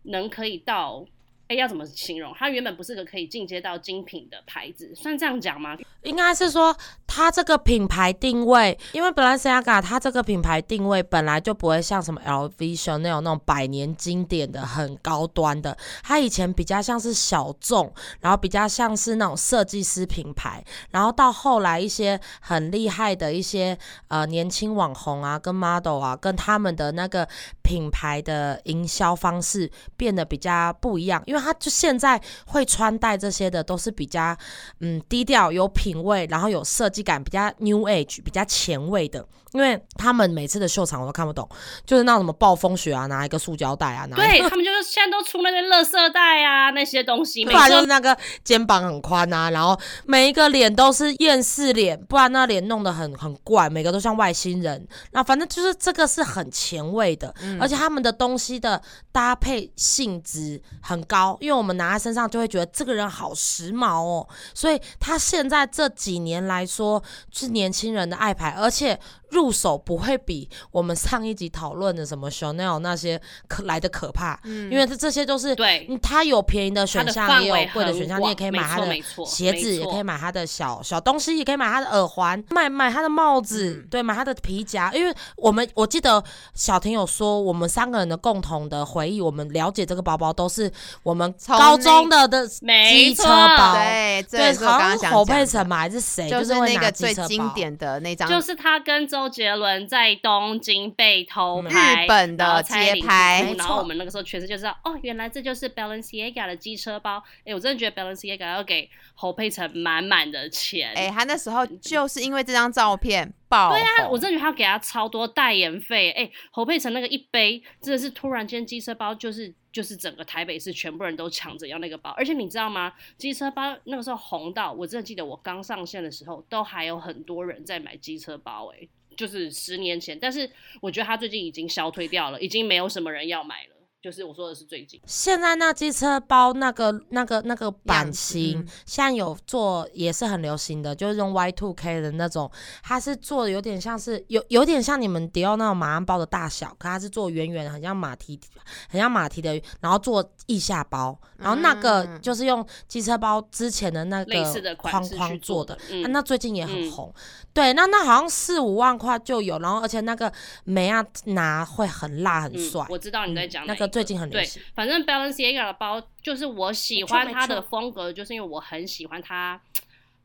能可以到。哎，要怎么形容？它原本不是个可以进阶到精品的牌子，算这样讲吗？应该是说，它这个品牌定位，因为 Balenciaga 它这个品牌定位本来就不会像什么 LV、Chanel 那种百年经典的很高端的，它以前比较像是小众，然后比较像是那种设计师品牌，然后到后来一些很厉害的一些呃年轻网红啊，跟 model 啊，跟他们的那个品牌的营销方式变得比较不一样，因为他就现在会穿戴这些的都是比较嗯低调、有品味，然后有设计感，比较 new age、比较前卫的。因为他们每次的秀场我都看不懂，就是那种什么暴风雪啊，拿一个塑胶袋啊，拿对他们就是现在都出那些垃圾袋啊，那些东西，不然就是那个肩膀很宽啊，然后每一个脸都是厌世脸，不然那脸弄得很很怪，每个都像外星人。那反正就是这个是很前卫的，而且他们的东西的搭配性质很高，因为我们拿在身上就会觉得这个人好时髦哦。所以他现在这几年来说是年轻人的爱牌，而且入手不会比我们上一集讨论的什么 Chanel 那些可来的可怕，嗯。因为这这些都是对。嗯它有便宜的选项，也有贵的选项，你也可以买它的鞋子，也可以买它的小小东西，也可以买它的耳环，买买它的帽子，嗯。对，买它的皮夹。因为我们我记得小婷有说，我们三个人的共同的回忆，我们了解这个包包都是我们高中的的机车包，对，这对，好像是侯刚想讲的。佩岑嘛，还是谁，就是那个机车包。最经典的那张，就是他跟周杰伦在东京被偷嗯拍，日本的街拍然后我们那个时候全世界就知道，哦，原来这就是 Balenciaga 的机车包。哎，我真的觉得 Balenciaga 要给侯佩岑满满的钱。哎、他那时候就是因为这张照片爆对啊，我真的觉得他给他超多代言费。哎，侯佩岑那个一杯真的是突然间机车包就是就是整个台北市全部人都抢着要那个包，而且你知道吗？机车包那个时候红到，我真的记得我刚上线的时候，都还有很多人在买机车包、哎，就是十年前。但是我觉得它最近已经消退掉了，已经没有什么人要买了。就是我说的是最近，现在那机车包那个那个那个版型，嗯。现在有做也是很流行的，就是用 Y two K 的那种，它是做的有点像是有有点像你们迪奥那种马鞍包的大小，可它是做圆圆的，很像马蹄，很像马蹄的，然后做腋下包，然后那个嗯。就是用机车包之前的那类似的个框框做的。的，，嗯。啊那最近也很嗯。红，对，那那好像四五万块就有，然后而且那个美亚拿会很辣很帅。嗯，，我知道你在嗯讲那个最近很流对，，反正 Balenciaga 的包就是我喜欢它的风格，就是因为我很喜欢它，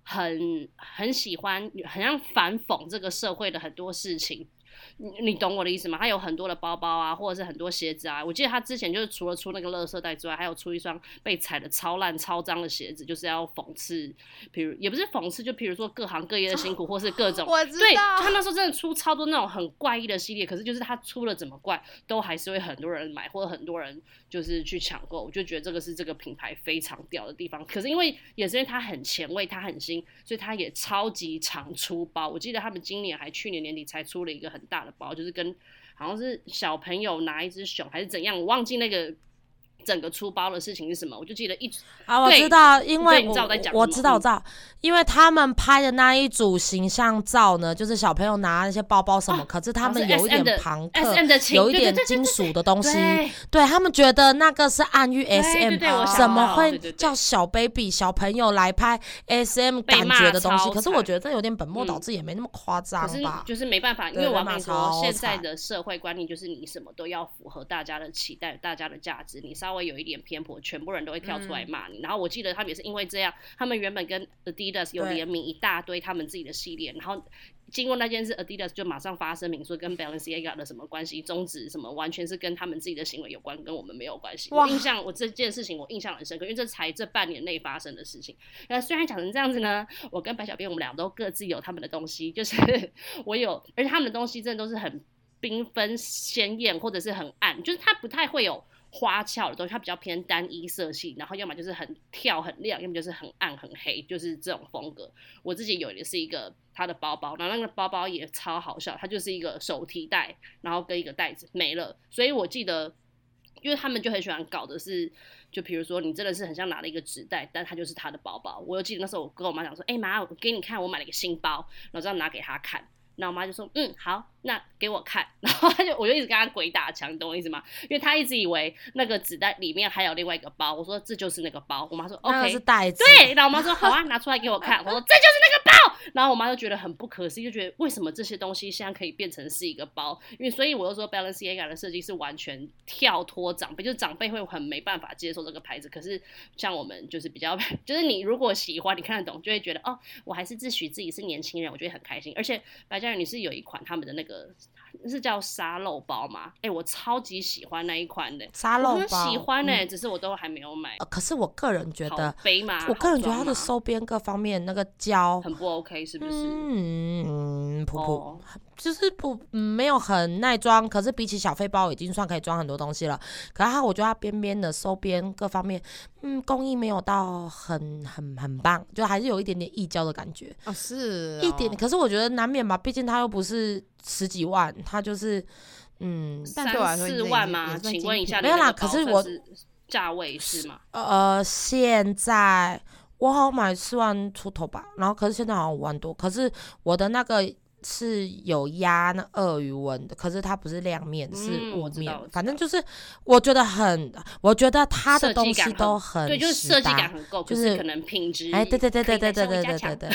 很很喜欢，很像反讽这个社会的很多事情。你你懂我的意思吗？他有很多的包包啊，或者是很多鞋子啊。我记得他之前就是除了出那个垃圾袋之外，还有出一双被踩的超烂、超脏的鞋子，就是要讽刺，比如也不是讽刺，就比如说各行各业的辛苦，或是各种 <laughs> 我知道对道他那时候真的出超多那种很怪异的系列，可是就是他出了怎么怪，都还是会很多人买，或者很多人就是去抢购。我就觉得这个是这个品牌非常屌的地方。可是因为也是因为它很前卫，它很新，所以它也超级常出包。我记得他们今年还去年年底才出了一个很大的包，就是跟好像是小朋友拿一只熊还是怎样，我忘记那个。整个出包的事情是什么？我就记得一啊，我知道，因为我对你知道我在讲我知道，我嗯知道，因为他们拍的那一组形象照呢，就是小朋友拿那些包包什么，哦可是他们有一点的朋克有一点金属的东西，对对他们觉得那个是暗喻 S M，对对我想怎么会叫小 baby 小朋友来拍 S M 感觉的东西？可是我觉得这有点本末倒嗯置，也没那么夸张吧？就是没办法，因为我跟你说，超现在的社会观念就是你什么都要符合大家的期待、大家的价值，你稍微有一点偏颇，全部人都会跳出来嗯骂你。然后我记得他们也是因为这样，他们原本跟 Adidas 有对联名一大堆他们自己的系列，然后。经过那件事，Adidas 就马上发声明说跟 Balenciaga 的什么关系，终止什么，完全是跟他们自己的行为有关，跟我们没有关系。我印象，我这件事情我印象很深刻，因为这才这半年内发生的事情。那虽然讲成这样子呢，我跟白小编我们俩都各自有他们的东西，就是 <laughs> 我有，而且他们的东西真的都是很缤纷鲜艳，或者是很暗，就是它不太会有花俏的东西，它比较偏单一色系，然后要么就是很跳很亮，要么就是很暗很黑，就是这种风格。我自己有的是一个他的包包，然后那个包包也超好笑，它就是一个手提袋，然后跟一个袋子没了，所以我记得。因为他们就很喜欢搞的是，就比如说你真的是很像拿了一个纸袋，但它就是他的包包。我又记得那时候我跟我妈讲说，哎、妈，我给你看，我买了一个新包，然后这样拿给她看。然后我妈就说，嗯，好，那给我看。<laughs> 然后她就我就一直跟她鬼打墙，你懂我意思吗？因为她一直以为那个纸袋里面还有另外一个包。我说这就是那个包。我妈说那个 OK，是袋子，对，然后我妈说好啊，拿出来给我看。我说这就是那个包。然后我妈就觉得很不可思议，就觉得为什么这些东西现在可以变成是一个包？因为所以我就说 Balenciaga 的设计是完全跳脱长辈，就是长辈会很没办法接受这个牌子。可是像我们就是比较，<laughs> 就是你如果喜欢，你看得懂，就会觉得哦，我还是自诩自己是年轻人，我觉得很开心。而且白家人你是有一款他们的那个是叫沙漏包吗？哎、我超级喜欢那一款的。沙漏包喜欢呢、嗯只是我都还没有买。呃可是我个人觉好得，我个人觉得它的收边各方面那个胶，很不 OK，是不是？嗯，普普。哦，就是不、嗯、没有很耐装，可是比起小费包已经算可以装很多东西了。可是它我觉得它边边的收边各方面，嗯，工艺没有到很很很棒，就还是有一点点溢胶的感觉，哦，是一点。哦可是我觉得难免吧，毕竟它又不是十几万，它就是嗯但对我来三四万吗？请问一下，品没有啦可是我价位是吗？呃，现在我好像买四万出头吧，然后可是现在好像五万多，可是我的那个是有压那鳄鱼纹的，可是它不是亮面，是雾面，反正就是我觉得很，我觉得它的东西都很对，就是设计感很够，就是可能品质哎，对对对对对对对对对，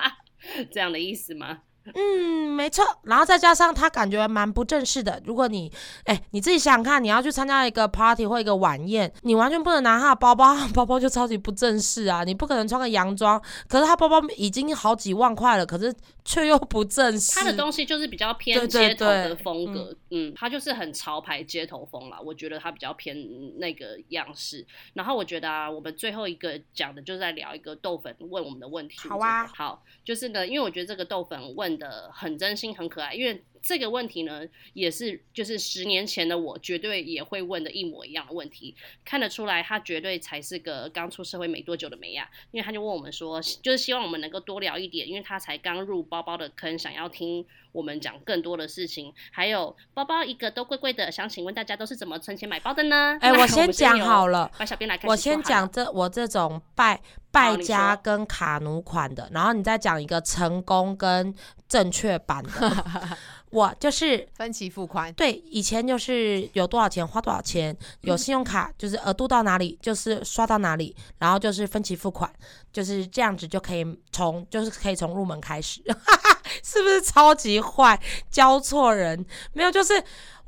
<laughs> 这样的意思吗？嗯，没错。然后再加上他感觉蛮不正式的。如果你，哎，你自己想想看，你要去参加一个 party 或一个晚宴，你完全不能拿他的包包，包包就超级不正式啊！你不可能穿个洋装，可是他包包已经好几万块了，可是却又不正式。他的东西就是比较偏街头的对风格，嗯，他就是很潮牌街头风啦。我觉得他比较偏那个样式。然后我觉得啊，我们最后一个讲的就是在聊一个豆粉问我们的问题。好啊好，就是呢，因为我觉得这个豆粉问的很真心、很可爱，因为。这个问题呢，也是就是十年前的我绝对也会问的一模一样的问题，看得出来他绝对才是个刚出社会没多久的美亚，因为他就问我们说，就是希望我们能够多聊一点，因为他才刚入包包的坑，想要听我们讲更多的事情，还有包包一个都贵贵的，想请问大家都是怎么存钱买包的呢？哎，<laughs> 那我先讲好了，了。把小编来开始我先讲这我这种败败家跟卡奴款的，然后你再讲一个成功跟正确版的。<laughs> 我就是分期付款，对，以前就是有多少钱花多少钱，有信用卡就是额度到哪里就是刷到哪里，然后就是分期付款，就是这样子就可以从就是可以从入门开始，<laughs> 是不是超级坏？教错人没有？就是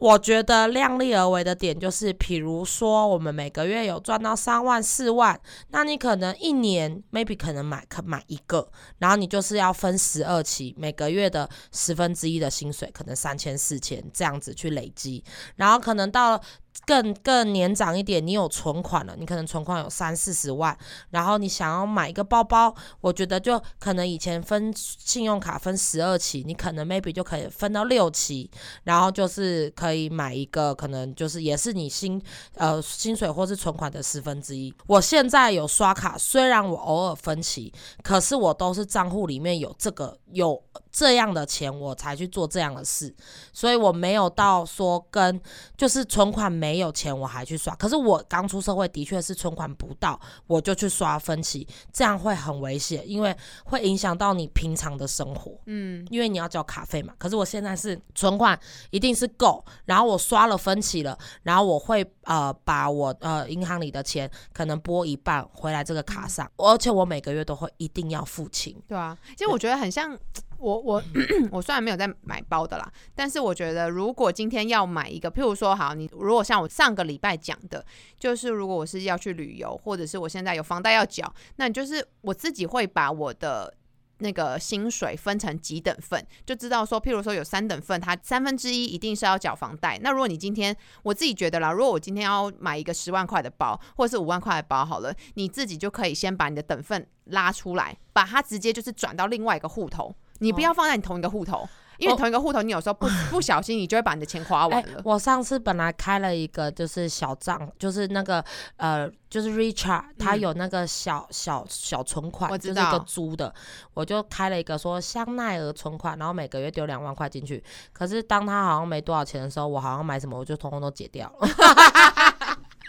我觉得量力而为的点就是，比如说我们每个月有赚到三万四万，那你可能一年 maybe 可能买可买一个，然后你就是要分十二期，每个月的十分之一的薪水，可能三千四千这样子去累积，然后可能到了。更更年长一点，你有存款了，你可能存款有三四十万，然后你想要买一个包包，我觉得就可能以前分信用卡分十二期，你可能 maybe 就可以分到六期，然后就是可可以买一个，可能就是也是你薪呃薪水或是存款的十分之一。我现在有刷卡，虽然我偶尔分期，可是我都是账户里面有这个有这样的钱，我才去做这样的事，所以我没有到说跟就是存款没有钱我还去刷。可是我刚出社会的确是存款不到，我就去刷分期，这样会很危险，因为会影响到你平常的生活。嗯，因为你要交卡费嘛。可是我现在是存款一定是够，然后我刷了分期了，然后我会呃把我呃银行里的钱可能拨一半回来这个卡上，而且我每个月都会一定要付清。对啊，其实我觉得很像我我我虽然没有在买包的啦，但是我觉得如果今天要买一个，譬如说好，你如果像我上个礼拜讲的，就是如果我是要去旅游，或者是我现在有房贷要缴，那你就是我自己会把我的。那个薪水分成几等份，就知道说，譬如说有三等份，它三分之一一定是要缴房贷。那如果你今天我自己觉得啦，如果我今天要买一个十万块的包，或者是五万块的包，好了，你自己就可以先把你的等份拉出来，把它直接就是转到另外一个户头，你不要放在你同一个户头。因为同一个户头，你有时候不 <laughs> 不小心，你就会把你的钱花完了。我上次本来开了一个就是小账，就是那个呃，就是 Richard，他有那个小小小存款，就是一个租的，我就开了一个说香奈儿存款，然后每个月丢两万块进去。可是当他好像没多少钱的时候，我好像买什么我就通通都解掉了。<laughs>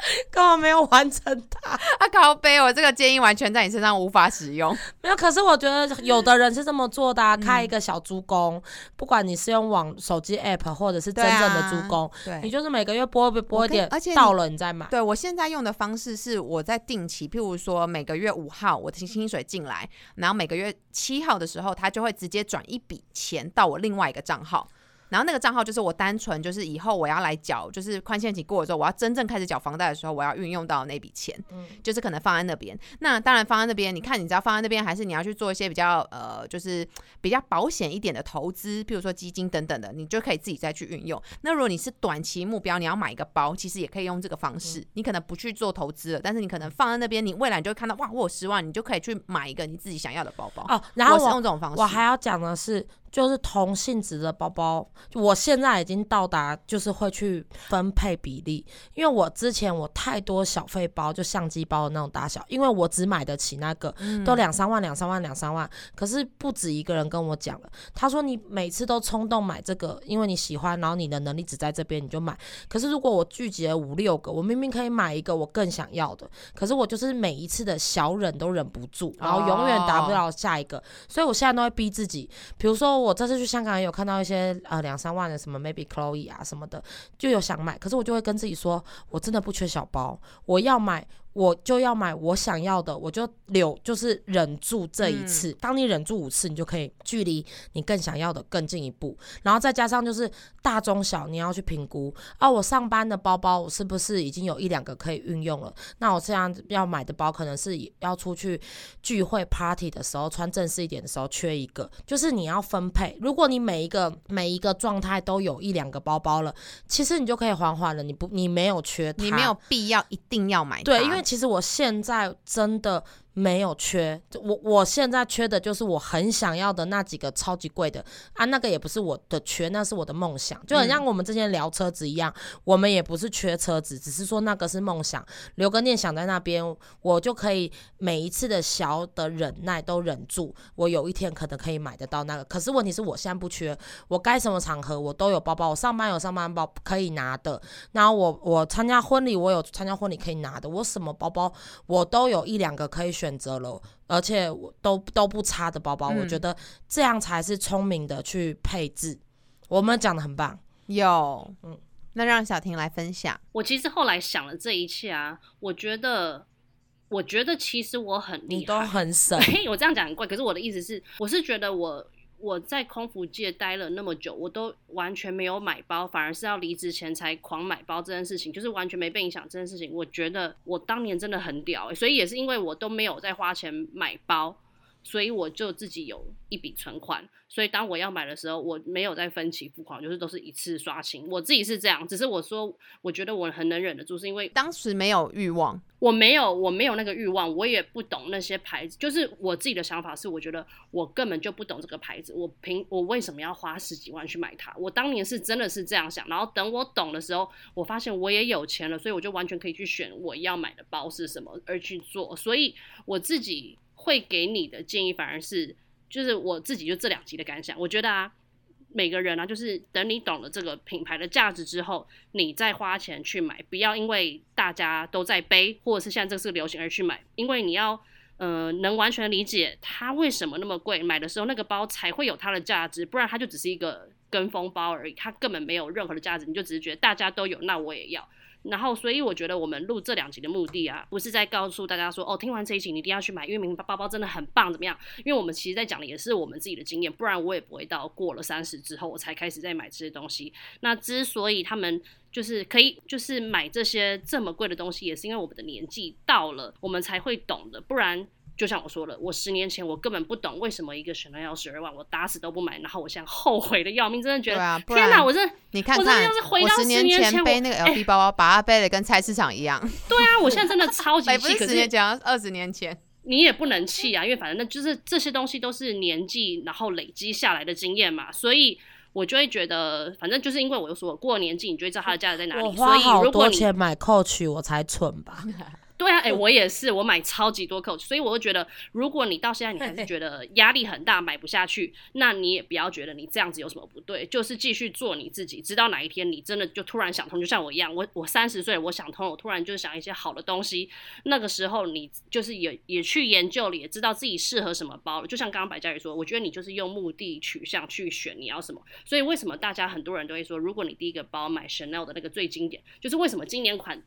<laughs> 根本没有完成它，<laughs> 啊靠背，我这个建议完全在你身上无法使用。<laughs> 没有，可是我觉得有的人是这么做的，啊开一个小猪工，不管你是用网手机 app 或者是真正的猪公，对，你就是每个月拨拨一点，而且到了你再买。对我现在用的方式是，我在定期，譬如说每个月五号我的薪水进来，然后每个月七号的时候，他就会直接转一笔钱到我另外一个账号。然后那个账号就是我单纯就是以后我要来缴，就是宽限期过了之后，我要真正开始缴房贷的时候，我要运用到那笔钱，嗯，就是可能放在那边。那当然放在那边，你看你只要放在那边，还是你要去做一些比较呃，就是比较保险一点的投资，譬如说基金等等的，你就可以自己再去运用。那如果你是短期目标，你要买一个包，其实也可以用这个方式。你可能不去做投资了，但是你可能放在那边，你未来你就会看到哇，我有十万，你就可以去买一个你自己想要的包包哦。然后我是用这种方式，我还要讲的是。就是同性质的包包，我现在已经到达，就是会去分配比例，因为我之前我太多小费包，就相机包的那种大小，因为我只买得起那个，都两三万、两三万、两三万。可是不止一个人跟我讲了，他说你每次都冲动买这个，因为你喜欢，然后你的能力只在这边，你就买。可是如果我聚集了五六个，我明明可以买一个我更想要的，可是我就是每一次的小忍都忍不住，然后永远达不到下一个，所以我现在都会逼自己，比如说。我这次去香港也有看到一些呃两三万的什么 maybe Chloe 啊什么的，就有想买，可是我就会跟自己说，我真的不缺小包，我要买。我就要买我想要的，我就留，就是忍住这一次。当你忍住五次，你就可以距离你更想要的更进一步。然后再加上就是大中小，你要去评估啊。我上班的包包，我是不是已经有一两个可以运用了？那我这样要买的包，可能是要出去聚会 party 的时候穿正式一点的时候缺一个。就是你要分配。如果你每一个每一个状态都有一两个包包了，其实你就可以缓缓了。你不，你没有缺，你没有必要一定要买。对，因为。其实我现在真的。没有缺，我我现在缺的就是我很想要的那几个超级贵的。啊，那个也不是我的缺，那是我的梦想，就很像我们之前聊车子一样，我们也不是缺车子，只是说那个是梦想，留个念想在那边，我就可以每一次的小的忍耐都忍住，我有一天可能可以买得到那个。可是问题是我现在不缺，我该什么场合我都有包包，我上班有上班包可以拿的，然后我我参加婚礼我有参加婚礼可以拿的，我什么包包我都有一两个可以选。选择了，而且我都都不差的包包，我觉得这样才是聪明的去配置。我们讲的很棒，有，嗯，那让小婷来分享。我其实后来想了这一切啊，我觉得，我觉得其实我很厉害，你都很省。我这样讲很怪，可是我的意思是，我是觉得我。我在空服界待了那么久，我都完全没有买包，反而是要离职前才狂买包这件事情，就是完全没被影响这件事情。我觉得我当年真的很屌，所以也是因为我都没有在花钱买包，所以我就自己有一笔存款。所以当我要买的时候，我没有再分期付款，就是都是一次刷清。我自己是这样，只是我说我觉得我很能忍得住，是因为当时没有欲望，我没有我没有那个欲望，我也不懂那些牌子。就是我自己的想法是，我觉得我根本就不懂这个牌子，我凭我为什么要花十几万去买它？我当年是真的是这样想，然后等我懂的时候，我发现我也有钱了，所以我就完全可以去选我要买的包是什么而去做。所以我自己会给你的建议反而是。就是我自己就这两集的感想，我觉得啊，每个人啊，就是等你懂了这个品牌的价值之后，你再花钱去买，不要因为大家都在背，或者是现在这是流行而去买，因为你要呃能完全理解它为什么那么贵，买的时候那个包才会有它的价值，不然它就只是一个跟风包而已，它根本没有任何的价值，你就只是觉得大家都有，那我也要。然后，所以我觉得我们录这两集的目的啊，不是在告诉大家说，哦，听完这一集你一定要去买，因为名牌包包真的很棒，怎么样？因为我们其实在讲的也是我们自己的经验，不然我也不会到过了三十之后我才开始在买这些东西。那之所以他们就是可以就是买这些这么贵的东西，也是因为我们的年纪到了，我们才会懂的，不然。就像我说了，我十年前我根本不懂为什么一个选择要十二万，我打死都不买。然后我现在后悔的要命，真的觉得天哪！我这你看看，我十年前背那个 LV 包包，把它背的跟菜市场一样。对啊，我现在真的超级 <laughs> 气。可是十年前，二十年前，你也不能气啊，因为反正那就是这些东西都是年纪然后累积下来的经验嘛，所以我就会觉得，反正就是因为我又说过了年纪，你就会知道它的价值在哪里。我花好多钱买 Coach，我才蠢吧。<laughs> 对啊，哎，我也是，我买超级多 Coach，所以我就觉得，如果你到现在你还是觉得压力很大，买不下去，那你也不要觉得你这样子有什么不对，就是继续做你自己，直到哪一天你真的就突然想通，就像我一样，我我三十岁，我想通了，我突然就想一些好的东西，那个时候你就是也也去研究了，也知道自己适合什么包了，就像刚刚白嘉宇说，我觉得你就是用目的取向去选你要什么，所以为什么大家很多人都会说，如果你第一个包买 Chanel 的那个最经典，就是为什么今年款。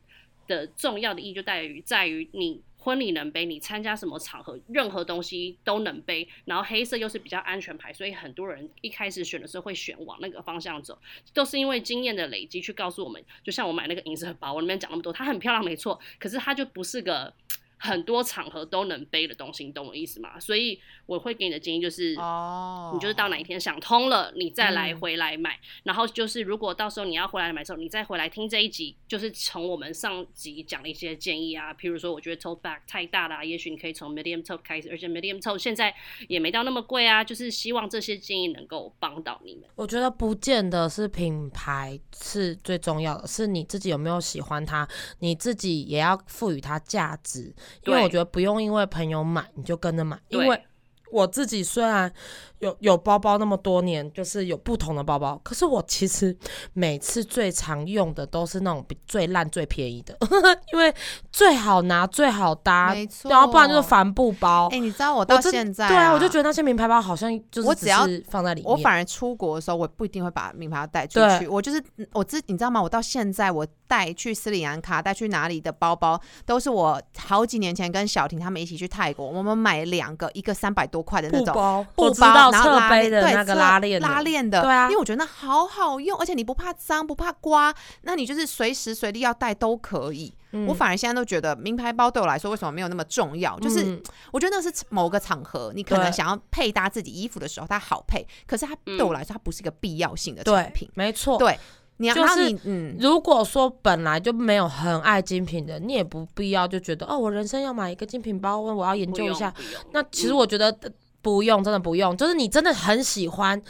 的重要的意义就在于，在于你婚礼能背，你参加什么场合，任何东西都能背。然后黑色又是比较安全牌，所以很多人一开始选的时候会选往那个方向走，都是因为经验的累积去告诉我们。就像我买那个银色包，我里面讲那么多，它很漂亮没错，可是它就不是个。很多场合都能背的东西，你懂我意思吗？所以我会给你的建议就是，哦，你就是到哪一天想通了，你再来回来买。然后就是如果到时候你要回来买的时候，你再回来听这一集，就是从我们上集讲的一些建议啊，譬如说我觉得 tote bag 太大了，也许你可以从 medium tote 开始，而且 medium tote 现在也没到那么贵啊。就是希望这些建议能够帮到你们。我觉得不见得是品牌是最重要的，是你自己有没有喜欢它，你自己也要赋予它价值。因为我觉得不用因为朋友买你就跟着买，因为我自己虽然。有有包包那么多年，就是有不同的包包。可是我其实每次最常用的都是那种比最烂最便宜的，<laughs> 因为最好拿最好搭。然后不然就是帆布包。哎，你知道我到现在，对啊，我就觉得那些名牌包好像就是我只要放在里面，我反而出国的时候我不一定会把名牌包带出去。我就是我自你知道吗？我到现在我带去斯里兰卡带去哪里的包包，都是我好几年前跟小婷他们一起去泰国，我们买两个，一个三百多块的那种布包。然后拉背的那个拉链拉链的，对啊，因为我觉得那好好用，而且你不怕脏不怕刮，那你就是随时随地要带都可以。我反而现在都觉得名牌包对我来说为什么没有那么重要？就是我觉得那是某个场合你可能想要配搭自己衣服的时候它好配，可是它对我来说它不是一个必要性的产品。没错，对，你要是嗯，如果说本来就没有很爱精品的，你也不必要就觉得哦，我人生要买一个精品包，我要研究一下。那其实我觉得。不用，真的不用。就是你真的很喜欢，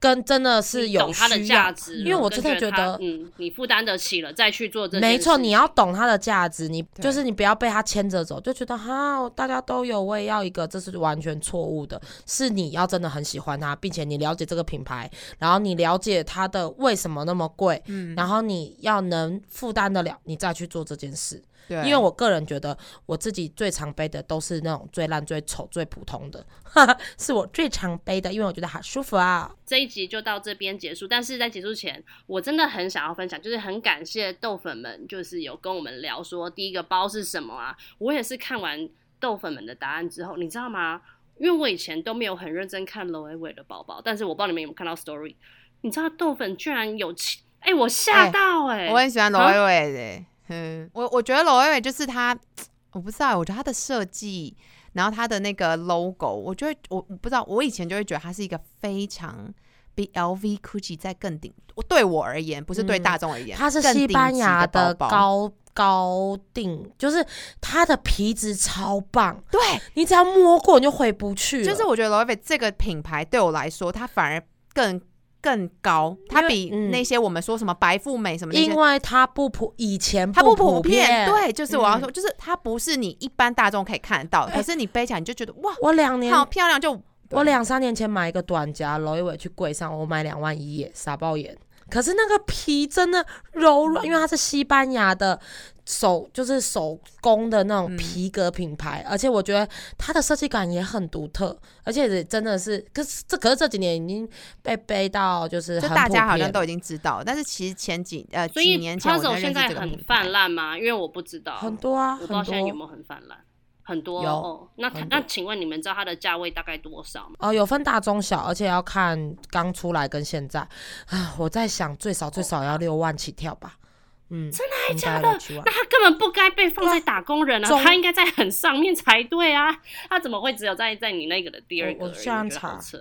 跟真的是有它的价值。因为我真的觉得，嗯，你负担得起了，再去做这。没错，你要懂它的价值，你就是你不要被它牵着走，就觉得哈，大家都有，我也要一个，这是完全错误的。是你要真的很喜欢它，并且你了解这个品牌，然后你了解它的为什么那么贵，嗯，然后你要能负担得了，你再去做这件事。对，因为我个人觉得我自己最常背的都是那种最烂、最丑、最普通的，<laughs> 是我最常背的，因为我觉得好舒服啊。这一集就到这边结束，但是在结束前，我真的很想要分享，就是很感谢豆粉们，就是有跟我们聊说第一个包是什么啊。我也是看完豆粉们的答案之后，你知道吗？因为我以前都没有很认真看 Loewe 的包包，但是我不知道你们有没有看到 Story，你知道豆粉居然有，哎，我吓到哎，我很喜欢 Loewe 的。嗯，我我觉得罗威威就是他，我不知道，我觉得他的设计，然后它的那个 logo，我就会我我不知道，我以前就会觉得它是一个非常比 LV、GUCCI 在更顶，对我而言，不是对嗯大众而言，它是西班牙的。高高定，就是它的皮质超棒，对，你只要摸过你就回不去了。就是我觉得 Loewe 这个品牌对我来说，它反而更更高，它比嗯。那些我们说什么白富美什么那些因为它不普，以前它不普普遍，对，就是我要嗯。说，就是它不是你一般大众可以看得到的，可是你背起来你就觉得哇，我两年好漂亮，就我两三年前买一个短夹，楼一伟去柜上，我买两万一耶，傻爆眼。可是那个皮真的柔软，因为它是西班牙的手，就是手工的那种嗯皮革品牌，而且我觉得它的设计感也很独特，而且也真的是，可是这可是这几年已经被背到就是大家好像都已经知道，但是其实前几呃所以几年前我 Puzzle 才认现在很泛滥吗？因为我不知道，很多啊，我不知道现在有没有很泛滥，很多有哦。那它那请问你们知道它的价位大概多少吗？哦，有分大中小，而且要看刚出来跟现在啊，我在想最少最少要六万起跳吧，嗯，真的还假的那他根本不该被放在打工人啊，中他应该在很上面才对啊，他怎么会只有在在你那个的第二个我而已？我现在觉得好查。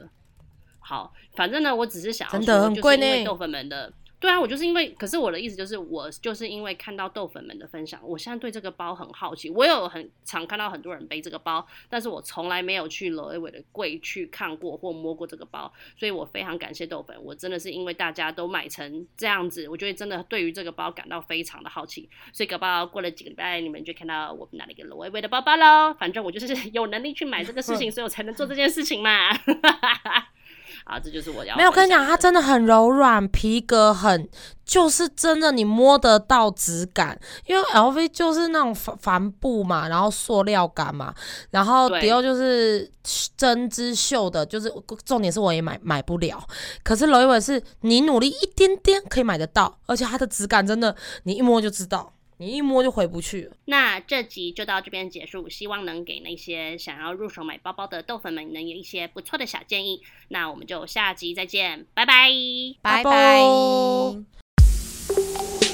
好，反正呢，我只是想要说就是因为豆粉们的。对啊，我就是因为，可是我的意思就是，我就是因为看到豆粉们的分享，我现在对这个包很好奇。我有很常看到很多人背这个包，但是我从来没有去罗威伟的柜去看过或摸过这个包，所以我非常感谢豆粉。我真的是因为大家都买成这样子，我觉得真的对于这个包感到非常的好奇，所以搞不好过了几个礼拜，你们就看到我拿了一个罗威伟的包包喽。反正我就是 <laughs> 有能力去买这个事情，<laughs> 所以我才能做这件事情嘛。<laughs> 啊，这就是我要没有，跟你讲，它真的很柔软，皮革很，就是真的你摸得到质感。因为 LV 就是那种帆帆布嘛，然后塑料感嘛，然后迪奥就是针织绣的，就是重点是我也买买不了。可是楼一伟是你努力一点点可以买得到，而且它的质感真的你一摸就知道，你一摸就回不去。那这集就到这边结束，希望能给那些想要入手买包包的豆粉们能有一些不错的小建议。那我们就下集再见，拜拜。拜拜拜拜。